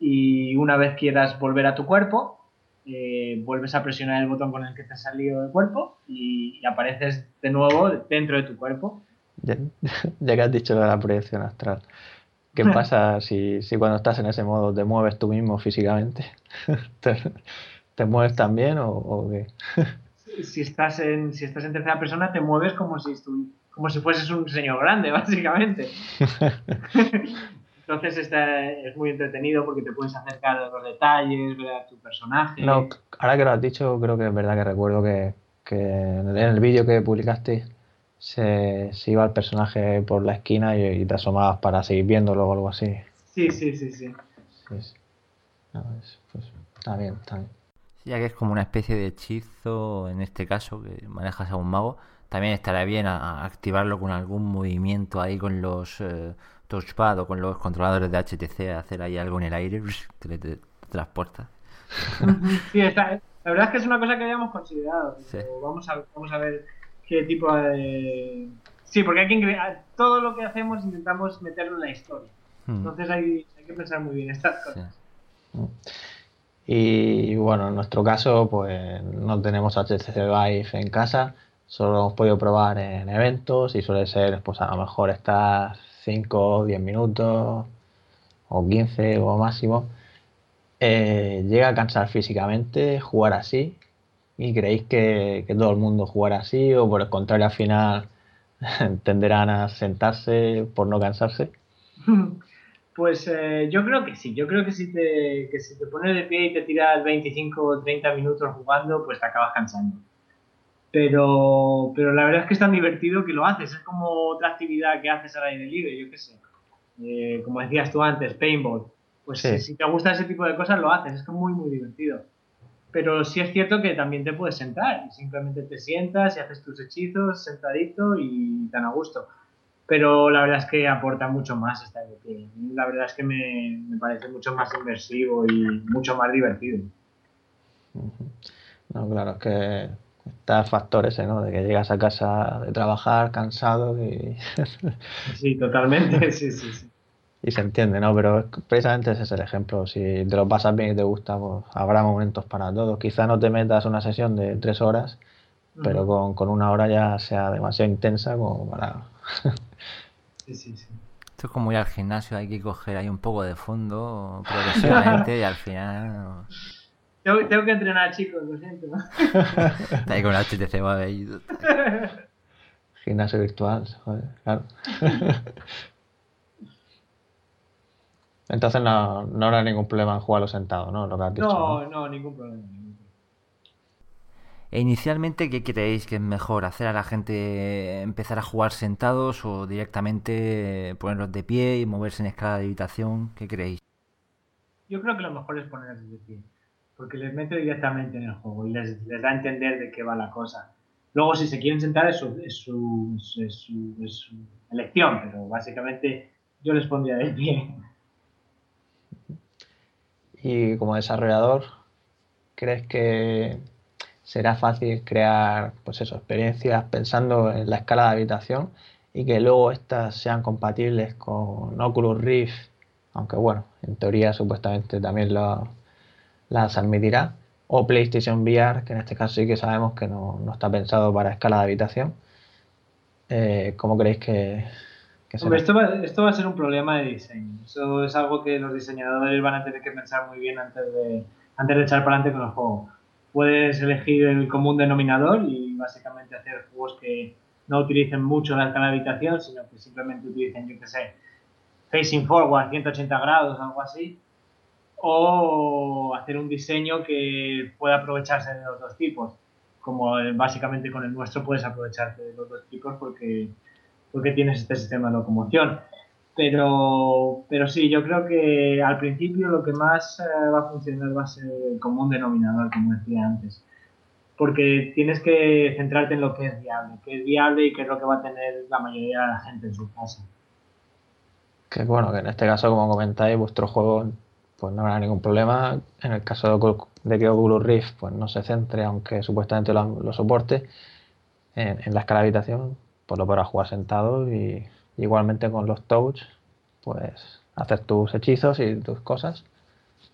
y una vez quieras volver a tu cuerpo, eh, vuelves a presionar el botón con el que te has salido del cuerpo y, apareces de nuevo dentro de tu cuerpo. Ya, que has dicho de la proyección astral, ¿qué pasa si, si, cuando estás en ese modo te mueves tú mismo físicamente? ¿Te, mueves también o, qué? si, estás en, si estás en tercera persona, te mueves como si, como si fueses un señor grande, básicamente. Entonces está, es muy entretenido porque te puedes acercar a los detalles, ver a tu personaje. No, ahora que lo has dicho, creo que es verdad que recuerdo que, que en el vídeo que publicaste se, se, iba el personaje por la esquina y, y, te asomabas para seguir viéndolo o algo así. Sí, sí, sí, sí. sí, sí. No, es, pues, está bien, está bien. Ya que es como una especie de hechizo, en este caso, que manejas a un mago, también estará bien a, a activarlo con algún movimiento ahí con los eh, touchpad o con los controladores de HTC, hacer ahí algo en el aire que te, te, te transporta. sí, está, la verdad es que es una cosa que habíamos considerado. Sí. Vamos, a, vamos a ver qué tipo de... Sí, porque hay que todo lo que hacemos intentamos meterlo en la historia. Hmm. Entonces hay, hay, que pensar muy bien estas cosas. Sí. Y bueno, en nuestro caso, pues no tenemos HTC Vive en casa, solo hemos podido probar en eventos y suele ser, pues a lo mejor estar 5 o 10 minutos o 15 o máximo. Eh, llega a cansar físicamente jugar así y creéis que, que, todo el mundo jugará así o por el contrario al final tenderán a sentarse por no cansarse? Pues eh, yo creo que sí, yo creo que si, te, que si te pones de pie y te tiras 25 o 30 minutos jugando, pues te acabas cansando. Pero, pero la verdad es que es tan divertido que lo haces, es como otra actividad que haces al aire libre, yo qué sé. Eh, como decías tú antes, paintball. Pues sí. si te gusta ese tipo de cosas, lo haces, es muy, muy divertido. Pero sí es cierto que también te puedes sentar, simplemente te sientas y haces tus hechizos sentadito y tan a gusto pero la verdad es que aporta mucho más estar de pie. La verdad es que me, me, parece mucho más inmersivo y mucho más divertido. No, claro, es que está el factor ese, ¿no? De que llegas a casa de trabajar cansado y... sí, totalmente, sí, sí, sí. Y se entiende, ¿no? Pero precisamente ese es el ejemplo. Si te lo pasas bien y te gusta, pues habrá momentos para todo. Quizá no te metas una sesión de tres horas, pero uh -huh. con, con una hora ya sea demasiado intensa como para Sí, sí, sí. Esto es como ir al gimnasio, hay que coger ahí un poco de fondo progresivamente y al final. Tengo, tengo, que entrenar, chicos, lo siento. Está ahí con el HTC va ahí. Gimnasio virtual, joder, claro. Entonces no, no habrá ningún problema en jugarlo sentado, ¿no? Lo que has dicho, no, no, no, ningún problema. E inicialmente, ¿qué creéis que es mejor? ¿Hacer a la gente empezar a jugar sentados o directamente ponerlos de pie y moverse en escala de habitación? ¿Qué creéis? Yo creo que lo mejor es ponerlos de pie, porque les mete directamente en el juego y les, les da a entender de qué va la cosa. Luego, si se quieren sentar, es su, es su, es su, elección, pero básicamente yo les pondría de pie. Y como desarrollador, ¿crees que será fácil crear pues eso, experiencias pensando en la escala de habitación y que luego estas sean compatibles con Oculus Rift, aunque bueno, en teoría supuestamente también lo, las admitirá, o PlayStation VR, que en este caso sí que sabemos que no, no está pensado para escala de habitación. Eh, ¿Cómo creéis que, esto, va, esto va a ser un problema de diseño. Eso es algo que los diseñadores van a tener que pensar muy bien antes de, antes de echar para adelante con el juego puedes elegir el común denominador y básicamente hacer juegos que no utilicen mucho la escala de habitación, sino que simplemente utilicen, yo que sé, facing forward, 180 grados, algo así, o hacer un diseño que pueda aprovecharse de los dos tipos, como básicamente con el nuestro puedes aprovecharte de los dos tipos porque, porque tienes este sistema de locomoción. Pero, pero sí, yo creo que al principio lo que más eh, va a funcionar va a ser el común denominador, como decía antes. Porque tienes que centrarte en lo que es viable, qué es viable y qué es lo que va a tener la mayoría de la gente en su casa. Que bueno, que en este caso, como comentáis, vuestro juego pues no habrá ningún problema. En el caso de, que Oculus Rift pues no se centre, aunque supuestamente lo, lo soporte, en, en, la escala de habitación, pues lo podrás jugar sentado y igualmente con los touch, pues hacer tus hechizos y tus cosas.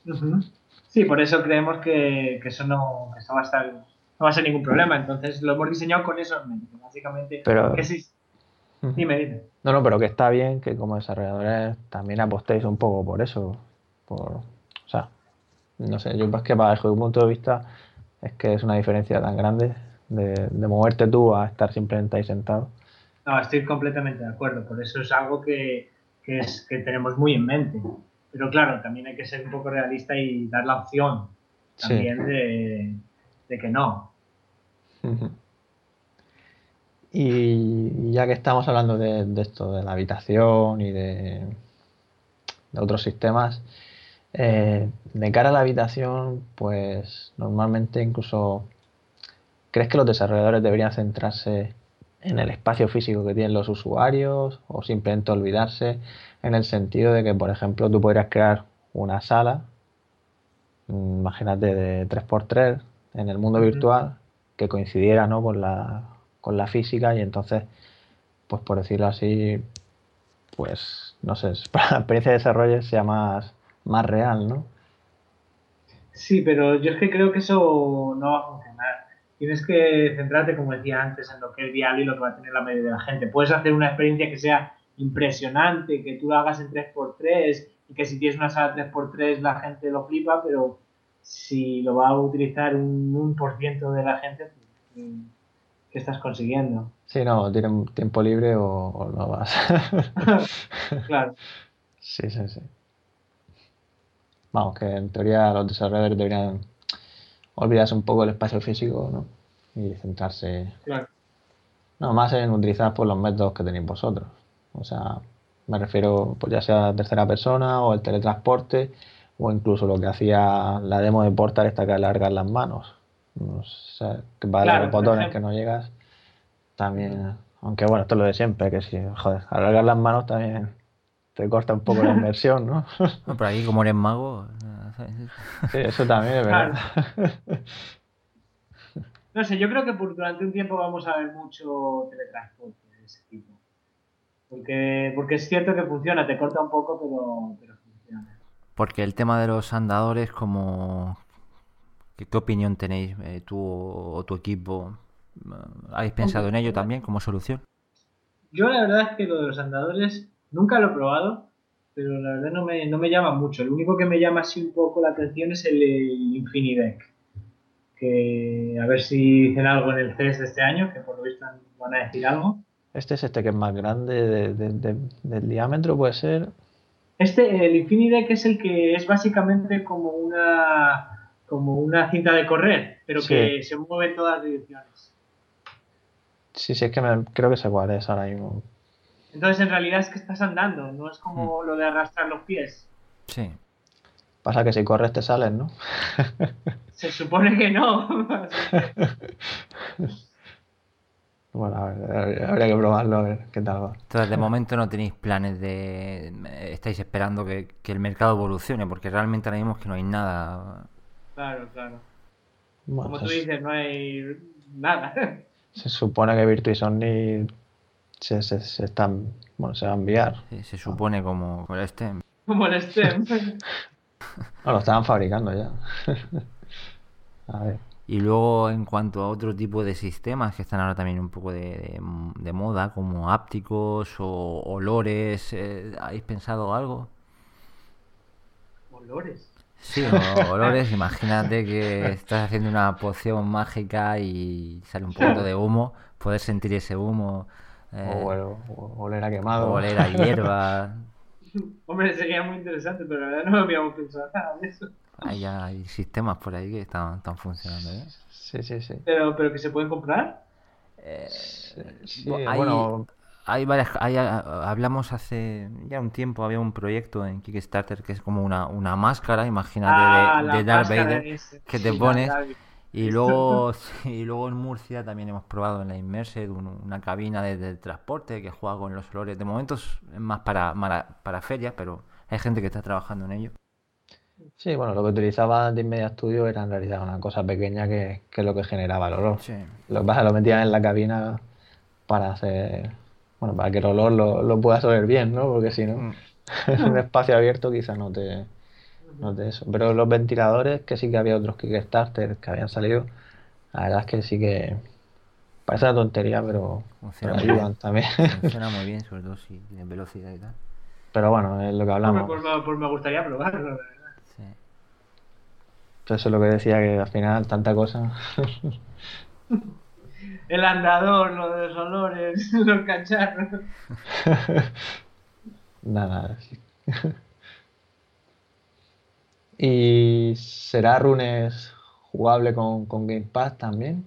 Uh -huh. Sí, por eso creemos que, que eso no, eso va a estar, no va a ser ningún problema. Entonces lo hemos diseñado con eso en mente, básicamente. Pero, que sí. Uh -huh. Dime, dime. No, no, pero que está bien que como desarrolladores también apostéis un poco por eso. Por, o sea, no sé, yo es que bajo mi punto de vista es que es una diferencia tan grande de, de moverte tú a estar simplemente ahí sentado. No, estoy completamente de acuerdo. Por eso es algo que, que, es, que tenemos muy en mente. Pero claro, también hay que ser un poco realista y dar la opción también de, de que no. Y ya que estamos hablando de, esto, de la habitación y de, otros sistemas, eh, de cara a la habitación, pues normalmente incluso, ¿crees que los desarrolladores deberían centrarse en el espacio físico que tienen los usuarios o simplemente olvidarse en el sentido de que, por ejemplo, tú podrías crear una sala, mm, imagínate de 3x3 en el mundo virtual que coincidiera ¿no? con, la, con la física y entonces, pues por decirlo así, pues no sé, para la experiencia de desarrollo sea más, más real, ¿no? Sí, pero yo es que creo que eso no va a funcionar. Tienes que centrarte, como decía antes, en lo que es viable y lo que va a tener la mayoría de la gente. Puedes hacer una experiencia que sea impresionante, que tú lo hagas en 3x3 y que si tienes una sala 3x3 la gente lo flipa, pero si lo va a utilizar un 1% de la gente, pues, ¿qué estás consiguiendo? Sí, no, tienen tiempo libre o, no vas. claro. Sí, sí, sí. Vamos, que en teoría los desarrolladores deberían olvidarse un poco del espacio físico, ¿no? Y centrarse. Claro. No, más en utilizar pues, los métodos que tenéis vosotros. O sea, me refiero, pues ya sea tercera persona o el teletransporte o incluso lo que hacía la demo de Portal esta que alargar las manos. O sea, que para los botones que no llegas, también, aunque bueno, esto es lo de siempre, que si, joder, alargar las manos también te corta un poco la inversión, ¿no? no pero aquí como eres mago... sí, eso también es verdad. No sé, yo creo que por, durante un tiempo vamos a ver mucho teletransporte de ese tipo. Porque, porque es cierto que funciona, te corta un poco, pero, pero funciona. Porque el tema de los andadores, como ¿qué, opinión tenéis eh, tú o tu equipo? ¿Habéis pensado en ello también como solución? Yo la verdad es que lo de los andadores nunca lo he probado, pero la verdad no me, no me llama mucho. Lo único que me llama así un poco la atención es el, Infinideck. Que a ver si dicen algo en el CES de este año, que por lo visto van a decir algo. Este es este que es más grande del diámetro, puede ser. Este, el Infinity que es el que es básicamente como una como una cinta de correr, pero que se mueve en todas direcciones. Sí, sí, es que me, creo que sé cuál es ahora mismo. Entonces, en realidad es que estás andando, no es como mm. lo de arrastrar los pies. Sí. Pasa que si corres te sales, ¿no? Se supone que no. Bueno, habría que probarlo a ver qué tal va. Entonces, de momento no tenéis planes de... Estáis esperando que, el mercado evolucione, porque realmente ahora mismo es que no hay nada. Claro, claro. Como tú dices, no hay nada. Se supone que Virtua se, se, están... Bueno, se va a enviar. Sí, se supone como, como el STEM. Como el STEM. no, lo estaban fabricando ya. a ver. Y luego en cuanto a otro tipo de sistemas que están ahora también un poco de, moda, como ápticos o olores, eh, ¿habéis pensado algo? ¿Olores? Sí, olores. Imagínate que estás haciendo una poción mágica y sale un poquito de humo, poder sentir ese humo. Eh, o, bueno, oler a quemado. O oler a hierba. Hombre, sería muy interesante, pero la verdad no habíamos pensado nada de eso. Hay, hay sistemas por ahí que están, están funcionando ¿eh? Sí, sí, sí. ¿Pero, pero que se pueden comprar? Eh, hay, bueno... Hay varias... Hay, hablamos hace ya un tiempo, había un proyecto en Kickstarter que es como una, una máscara, imagínate, de, ah, Darth Vader, que te pones... Y luego, y luego en Murcia también hemos probado en la Immersed una cabina de, transporte que juega con los olores. De momento es más para, para, para ferias, pero hay gente que está trabajando en ello. Sí, bueno, lo que utilizaba de Media Studio era en realidad una cosa pequeña que, es lo que generaba el olor. Lo que pasa lo metían en la cabina para hacer, bueno, para que el olor lo, lo puedas oler bien, ¿no? Porque si no, mm. en un espacio abierto quizás no te, no te eso. Pero los ventiladores, que sí que había otros Kickstarter que habían salido, la verdad es que sí que parece una tontería, pero, ayudan también. Funciona muy bien, sobre todo si tienen velocidad y tal. Pero bueno, es lo que hablamos. Pues, pues, me gustaría probarlo, eso es lo que decía, que al final tanta cosa. El andador, lo de los olores, los cacharros. Nada, ¿Y será Runes jugable con, con Game Pass también?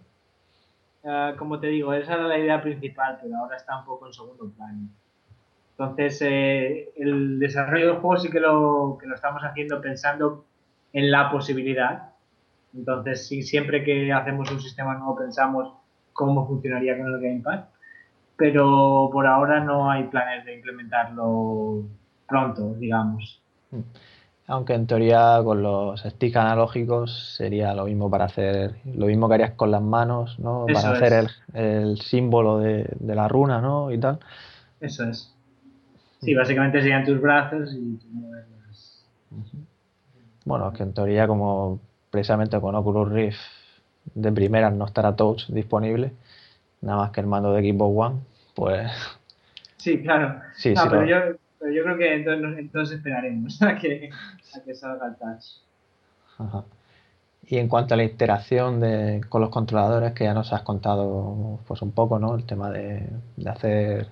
Ah, como te digo, esa era la idea principal, pero ahora está un poco en segundo plano. Entonces, eh, el desarrollo del juego sí que lo, que lo estamos haciendo pensando en la posibilidad. Entonces, sí, siempre que hacemos un sistema nuevo pensamos cómo funcionaría con el Game Pass, pero por ahora no hay planes de implementarlo pronto, digamos. Mm. Aunque en teoría con los sticks analógicos sería lo mismo para hacer, lo mismo que harías con las manos, ¿no? para hacer el, el, símbolo de, de, la runa, ¿no? Y tal. Eso es. Sí, básicamente serían tus brazos y tus moverlas. Bueno, que en teoría como precisamente con Oculus Rift de primera no estará Touch disponible, nada más que el mando de Xbox One, pues... Sí, claro. Sí, sí, pero, yo, pero, yo, creo que entonces, entonces esperaremos a que, a que salga el Touch. Ajá. Y en cuanto a la interacción de, con los controladores, que ya nos has contado pues un poco, ¿no? El tema de, de hacer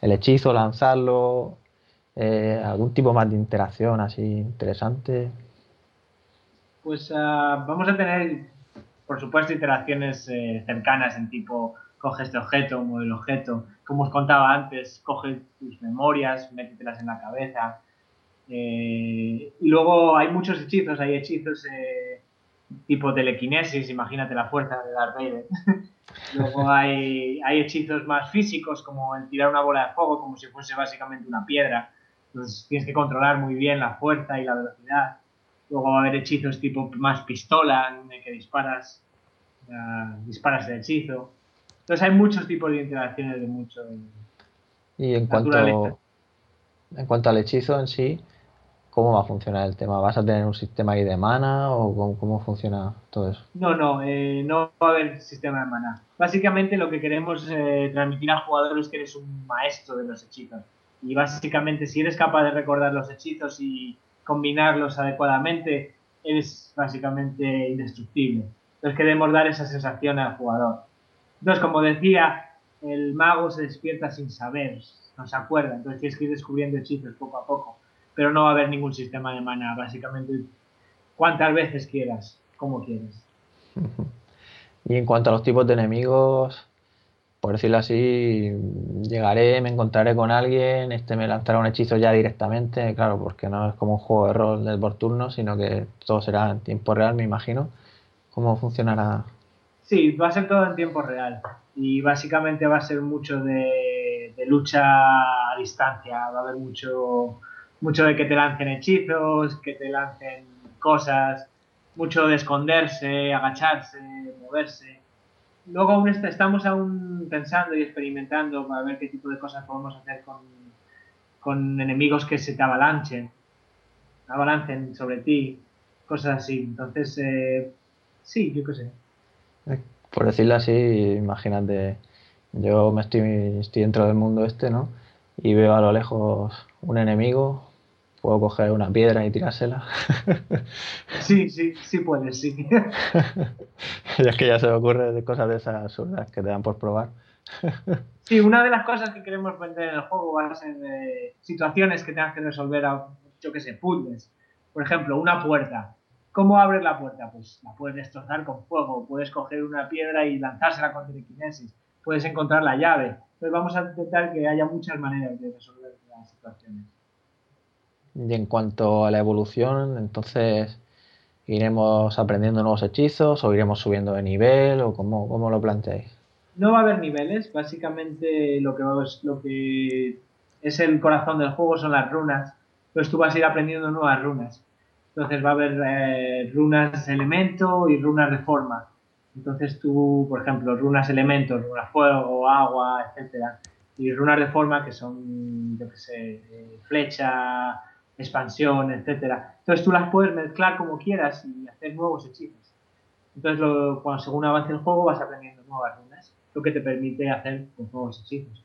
el hechizo, lanzarlo, eh, algún tipo más de interacción así interesante. Pues uh, vamos a tener, por supuesto, interacciones eh, cercanas en tipo coge este objeto, mueve el objeto, como os contaba antes, coge tus memorias, métetelas en la cabeza. Eh, y luego hay muchos hechizos, hay hechizos eh, tipo telequinesis, imagínate la fuerza de Darth Vader. Luego hay, hay hechizos más físicos, como el tirar una bola de fuego, como si fuese básicamente una piedra. Entonces tienes que controlar muy bien la fuerza y la velocidad. Luego va a haber hechizos tipo más pistola, en que disparas, uh, disparas el hechizo. Entonces hay muchos tipos de interacciones de mucho. Y en cuanto, en cuanto al hechizo en sí, ¿Cómo va a funcionar el tema? ¿Vas a tener un sistema ahí de mana o cómo, funciona todo eso? No, no, eh, no va a haber sistema de mana. Básicamente lo que queremos eh, transmitir al jugador es que eres un maestro de los hechizos. Y básicamente si eres capaz de recordar los hechizos y combinarlos adecuadamente, eres básicamente indestructible. Entonces queremos dar esa sensación al jugador. Entonces, como decía, el mago se despierta sin saber, no se acuerda. Entonces tienes que ir descubriendo hechizos poco a poco pero no va a haber ningún sistema de mana, básicamente cuantas veces quieras, como quieras. Y en cuanto a los tipos de enemigos, por decirlo así, llegaré, me encontraré con alguien, este me lanzará un hechizo ya directamente, claro, porque no es como un juego de rol del por turno, sino que todo será en tiempo real, me imagino. ¿Cómo funcionará? Sí, va a ser todo en tiempo real y básicamente va a ser mucho de, lucha a distancia, va a haber mucho mucho de que te lancen hechizos, que te lancen cosas, mucho de esconderse, agacharse, moverse. Luego aún estamos aún pensando y experimentando para ver qué tipo de cosas podemos hacer con, con enemigos que se te avalanchen, avalancen sobre ti, cosas así. Entonces, eh, sí, yo qué sé. Eh, por decirlo así, imagínate, yo me estoy, estoy dentro del mundo este, ¿no? Y veo a lo lejos un enemigo, Puedo coger una piedra y tirársela. Sí, sí, sí puedes, sí. y es que ya se me ocurre de cosas de esas absurdas que te dan por probar. sí, una de las cosas que queremos vender en el juego van a ser situaciones que tengas que resolver, a, yo que sé, puzzles. Por ejemplo, una puerta. ¿Cómo abres la puerta? Pues la puedes destrozar con fuego, puedes coger una piedra y lanzársela con telequinesis, puedes encontrar la llave. Entonces vamos a intentar que haya muchas maneras de resolver las situaciones. Y en cuanto a la evolución, entonces iremos aprendiendo nuevos hechizos o iremos subiendo de nivel o cómo, cómo lo planteáis. No va a haber niveles, básicamente lo que, lo que es el corazón del juego son las runas, entonces tú vas a ir aprendiendo nuevas runas. Entonces va a haber eh, runas elemento y runas de forma. Entonces tú, por ejemplo, runas elemento, runas fuego, agua, etcétera, y runas de forma que son, yo qué sé, eh, flecha, expansión, etcétera. Entonces tú las puedes mezclar como quieras y hacer nuevos hechizos. Entonces, cuando según avance el juego, vas aprendiendo nuevas runas, lo que te permite hacer pues, nuevos hechizos.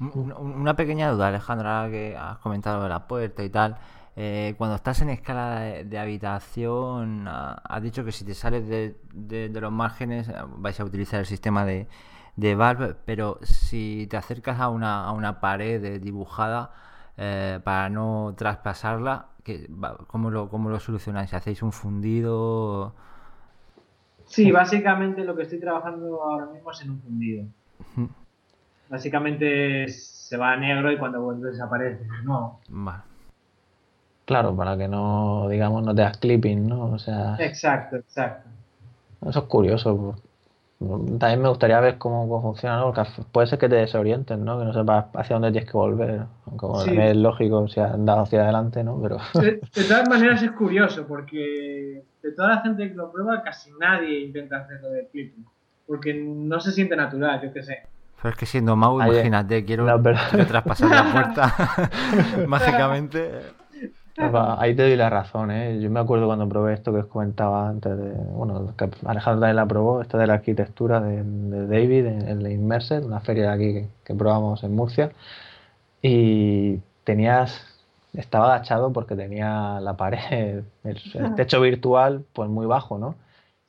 Una pequeña duda, Alejandra, que has comentado de la puerta y tal. Eh, cuando estás en escala de, habitación, ah, has dicho que si te sales de, los márgenes ah, vais a utilizar el sistema de, Valve, pero si te acercas a una, a una pared dibujada, eh, para no traspasarla, que, ¿cómo, lo, ¿cómo lo solucionáis? ¿Hacéis un fundido? Sí, básicamente lo que estoy trabajando ahora mismo es en un fundido. Básicamente se va a negro y cuando vuelve desaparece. No. Claro, para que no, digamos, no te das clipping, ¿no? O sea. Exacto, exacto. Eso es curioso. También me gustaría ver cómo, funciona, ¿no? Porque puede ser que te desorienten, ¿no? Que no sepas hacia dónde tienes que volver. Aunque bueno, es lógico si has andado hacia adelante, ¿no? Pero... De, todas maneras es curioso porque de toda la gente que lo prueba casi nadie intenta hacerlo de clipping. Porque no se siente natural, yo qué sé. Pero es que siendo Mau, imagínate, quiero, quiero traspasar la puerta Ahí te doy la razón, ¿eh? Yo me acuerdo cuando probé esto que os comentaba antes de. Bueno, que Alejandro también la probó, esta de la arquitectura de, David en, la Immerser, una feria de aquí que, probamos en Murcia. Y tenías. Estaba agachado porque tenía la pared, el, techo virtual, pues muy bajo, ¿no?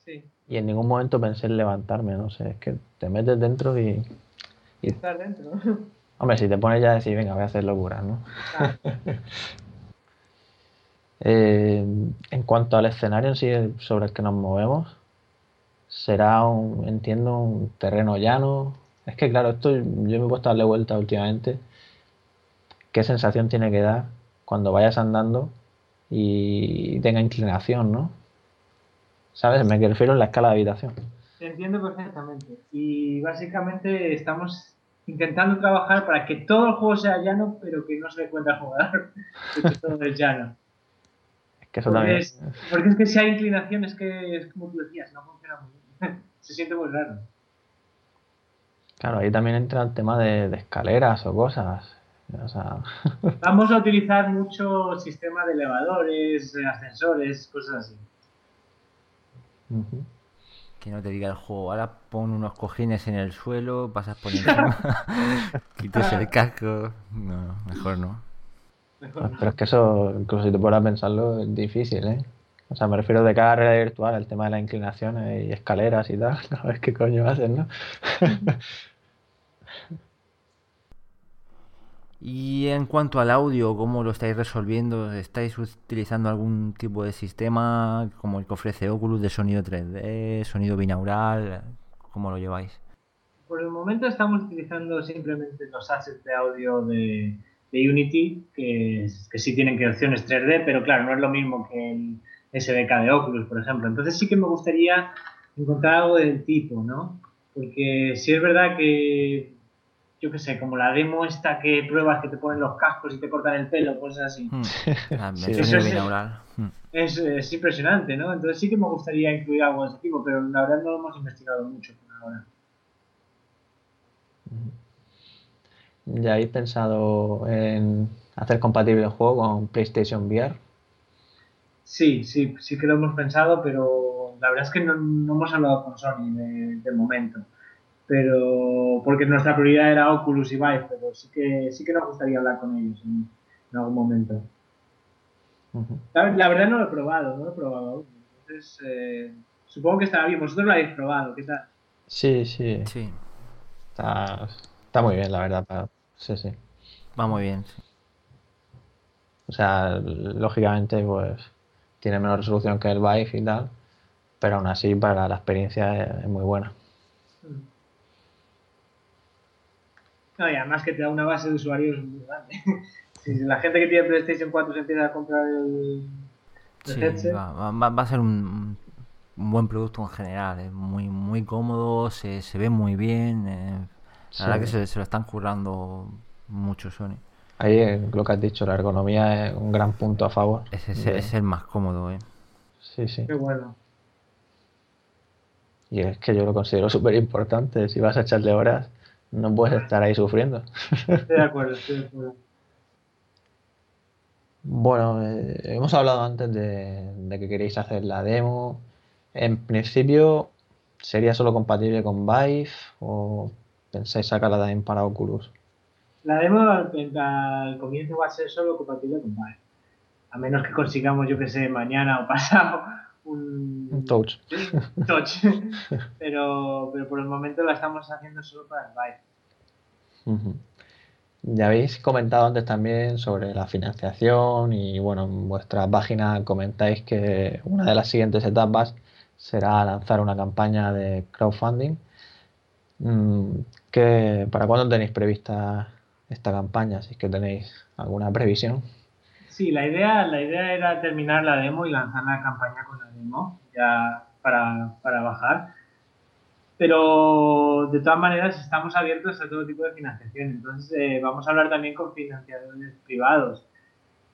Sí. Y en ningún momento pensé en levantarme, no sé, es que te metes dentro y. y... Estar dentro. Hombre, si te pones ya a decir, venga, voy a hacer locuras, ¿no? Eh, en cuanto al escenario en sí sobre el que nos movemos, será, un, entiendo, un terreno llano. Es que, claro, esto yo me he puesto a darle vuelta últimamente. ¿Qué sensación tiene que dar cuando vayas andando y tenga inclinación, no? ¿Sabes? Me refiero en la escala de habitación. Entiendo perfectamente. Y básicamente estamos intentando trabajar para que todo el juego sea llano, pero que no se le cuenta jugar. que todo es llano. Que eso porque, también... es, porque es que si hay inclinación es que es como tú decías, no funciona muy bien. Se siente muy raro. Claro, ahí también entra el tema de, escaleras o cosas. Vamos a utilizar mucho sistema de elevadores, ascensores, cosas así. Que no te diga el juego, ahora pon unos cojines en el suelo, pasas por encima, quites el casco. No, mejor no. Pero es que eso, incluso si te pones a pensarlo, es difícil, ¿eh? O sea, me refiero de cada realidad virtual, el tema de las inclinaciones y escaleras y tal. A ver qué coño hacen, ¿no? y en cuanto al audio, ¿cómo lo estáis resolviendo? ¿Estáis utilizando algún tipo de sistema como el que ofrece Oculus de sonido 3D, sonido binaural? ¿Cómo lo lleváis? Por el momento estamos utilizando simplemente los assets de audio de, de Unity que, que sí tienen opciones 3D, pero claro, no es lo mismo que el SDK de Oculus, por ejemplo. Entonces sí que me gustaría encontrar algo del tipo, ¿no? Porque si es verdad que, yo qué sé, como la demo esta que pruebas que te ponen los cascos y te cortan el pelo, cosas así. Hmm. Eso hmm. es, es, impresionante, ¿no? Entonces sí que me gustaría incluir algo de ese tipo, pero la verdad no lo hemos investigado mucho por ahora. ¿Ya habéis pensado en hacer compatible el juego con PlayStation VR? Sí, sí, sí que lo hemos pensado, pero la verdad es que no, hemos hablado con Sony de, momento. Pero porque nuestra prioridad era Oculus y Vive, pero sí que sí que nos gustaría hablar con ellos en, algún momento. la, verdad no lo he probado, no lo he probado aún. Entonces, eh, supongo que estará bien. Vosotros lo habéis probado, ¿qué tal? Sí, sí. Sí. Está, está muy bien, la verdad, para, Sí, sí. Va muy bien. O sea, lógicamente, pues tiene menos resolución que el Vive y tal, pero aún así para la experiencia es, muy buena. No, y además que te da una base de usuarios muy grande. si la gente que tiene PlayStation 4 se empieza a comprar el, sí, va, va, a ser un, un, buen producto en general. Es muy, muy cómodo, se, se ve muy bien. Eh, la verdad que se, lo están currando mucho Sony. Ahí eh, lo que has dicho, la ergonomía es un gran punto a favor. Es, el más cómodo, ¿eh? Sí, sí. Qué bueno. Y es que yo lo considero súper importante. Si vas a echarle horas, no puedes estar ahí sufriendo. Estoy de acuerdo, estoy de acuerdo. Bueno, eh, hemos hablado antes de, de, que queréis hacer la demo. En principio, ¿sería solo compatible con Vive o pensáis sacarla también para Oculus? La demo al, comienzo va a ser solo compatible con Vive. A menos que consigamos, yo que sé, mañana o pasado un, touch. touch. pero, pero por el momento la estamos haciendo solo para el Vive. Ya habéis comentado antes también sobre la financiación y bueno, en vuestra página comentáis que una de las siguientes etapas será lanzar una campaña de crowdfunding. Mm, ¿Para cuándo tenéis prevista esta campaña? Si es que tenéis alguna previsión. Sí, la idea, la idea era terminar la demo y lanzar la campaña con la demo ya para, para bajar pero de todas maneras estamos abiertos a todo tipo de financiación. Entonces eh, vamos a hablar también con financiadores privados.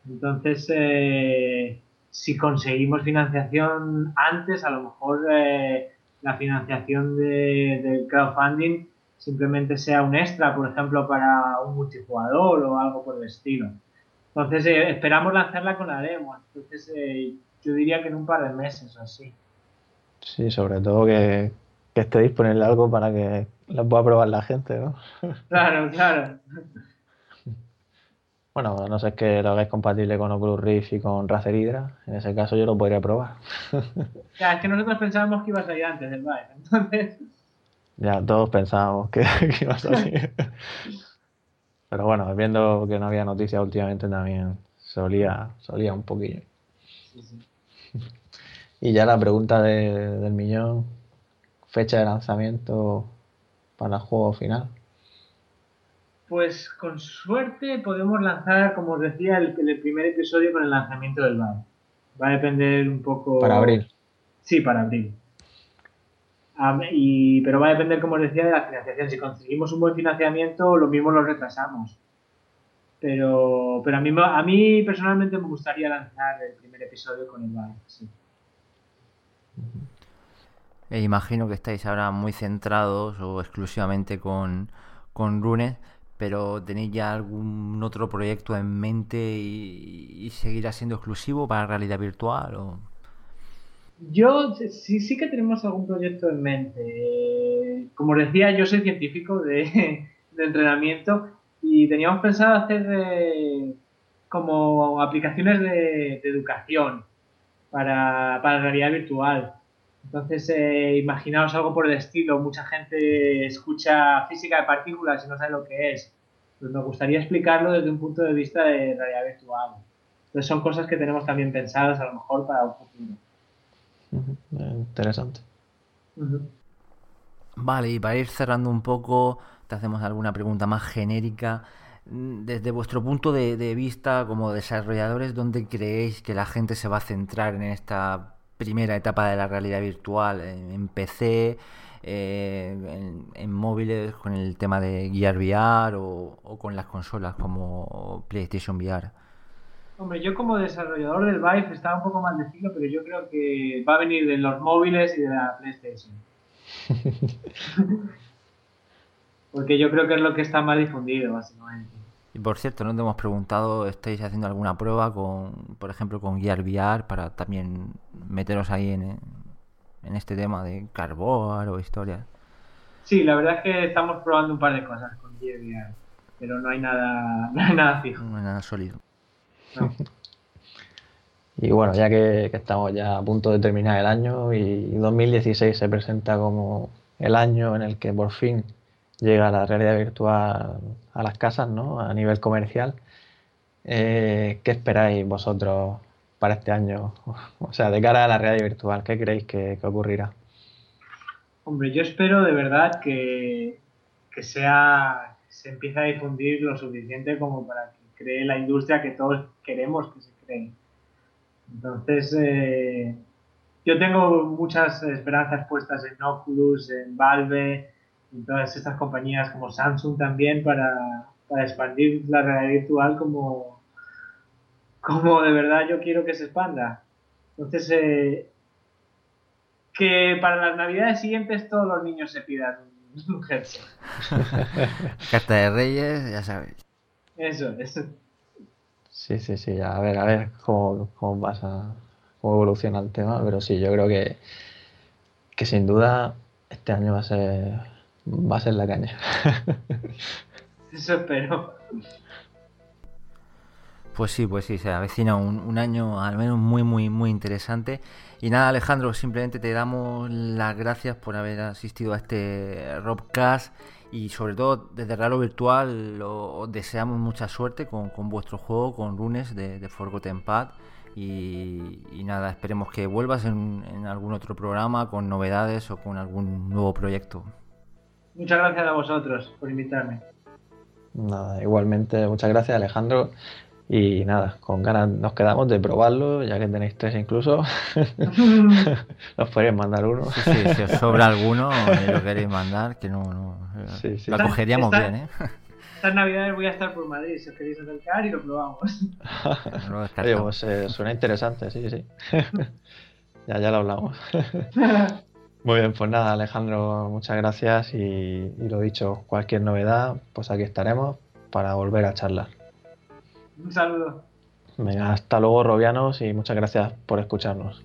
Entonces, eh, si conseguimos financiación antes, a lo mejor eh, la financiación de, del crowdfunding simplemente sea un extra, por ejemplo, para un multijugador o algo por el estilo. Entonces, esperamos lanzarla con la demo. Entonces, yo diría que en un par de meses o así. Sí, sobre todo que, que esté disponible algo para que lo pueda probar la gente, ¿no? Claro, claro. Bueno, no sé, es que lo hagáis compatible con Oculus Rift y con Razer Hydra. En ese caso yo lo podría probar. Ya, es que nosotros pensábamos que iba a salir antes del Vive, entonces... Ya, todos pensábamos que, iba a salir. Pero bueno, viendo que no había noticias últimamente también solía, solía un poquillo. Sí, sí. Y ya la pregunta del millón, fecha de lanzamiento para el juego final? Pues con suerte podemos lanzar, como os decía, el, primer episodio con el lanzamiento del VAR. Va a depender un poco. Para abril. Sí, para abril. y, pero va a depender, como os decía, de la financiación. Si conseguimos un buen financiamiento, lo mismo lo retrasamos. Pero, pero a, mí, a mí personalmente me gustaría lanzar el primer episodio con el VAR. Sí. E imagino que estáis ahora muy centrados o exclusivamente con, con Runes, pero ¿tenéis ya algún otro proyecto en mente y, seguirá siendo exclusivo para realidad virtual? O... Yo sí, sí que tenemos algún proyecto en mente. Como decía, yo soy científico de, entrenamiento y teníamos pensado hacer eh, como aplicaciones de, educación para, para realidad virtual. Entonces, eh, imaginaos algo por el estilo. Mucha gente escucha física de partículas y no sabe lo que es. Pues me gustaría explicarlo desde un punto de vista de realidad virtual. Entonces, son cosas que tenemos también pensadas a lo mejor para un futuro. Interesante. Vale, y para ir cerrando un poco, te hacemos alguna pregunta más genérica. Desde vuestro punto de, de vista como desarrolladores, ¿dónde creéis que la gente se va a centrar en esta primera etapa de la realidad virtual en, PC, eh, en, móviles con el tema de Gear VR o, con las consolas como PlayStation VR? Hombre, yo como desarrollador del Vive estaba un poco mal decirlo, pero yo creo que va a venir de los móviles y de la PlayStation. Porque yo creo que es lo que está más difundido, básicamente. Y por cierto, no te hemos preguntado, ¿estáis haciendo alguna prueba con, por ejemplo, con Gear VR para también meteros ahí en, este tema de Carboar o historias? Sí, la verdad es que estamos probando un par de cosas con Gear VR, pero no hay nada, no hay nada fijo. No hay nada sólido. y bueno, ya que, que, estamos ya a punto de terminar el año y 2016 se presenta como el año en el que por fin llega la realidad virtual a las casas, ¿no? A nivel comercial. Eh, ¿Qué esperáis vosotros para este año? O sea, de cara a la realidad virtual, ¿qué creéis que, ocurrirá? Hombre, yo espero de verdad que, que sea se empiece a difundir lo suficiente como para que cree la industria que todos queremos que se cree. Entonces, eh, yo tengo muchas esperanzas puestas en Oculus, en Valve, todas estas compañías como Samsung también para, expandir la realidad virtual como, como de verdad yo quiero que se expanda. Entonces, eh, que para las navidades siguientes todos los niños se pidan un headset. Carta de Reyes, ya sabes. Eso, eso. Sí, sí, sí, a ver, a ver cómo, cómo pasa, cómo evoluciona el tema, pero sí, yo creo que, que sin duda este año va a ser va a ser la caña. Eso espero. Pues sí, pues sí, se avecina un, año al menos muy, muy, muy interesante. Y nada, Alejandro, simplemente te damos las gracias por haber asistido a este Robcast Y sobre todo desde Raro Virtual os deseamos mucha suerte con, vuestro juego, con Runes de, de Forgotten Path. Y, nada, esperemos que vuelvas en, en, algún otro programa con novedades o con algún nuevo proyecto. Muchas gracias a vosotros por invitarme. Nada, igualmente, muchas gracias Alejandro. Y nada, con ganas nos quedamos de probarlo, ya que tenéis tres incluso. nos podéis mandar uno. Sí, sí, si os sobra alguno y lo queréis mandar, que no, no sí, sí. lo acogeríamos bien, ¿eh? Estas navidades voy a estar por Madrid, si os queréis acercar y lo probamos. Oye, pues eh, suena interesante, sí, sí. ya, ya lo hablamos. Muy bien, pues nada, Alejandro, muchas gracias y, y lo dicho, cualquier novedad, pues aquí estaremos para volver a charlar. Un saludo. Venga, hasta luego, Robianos, y muchas gracias por escucharnos.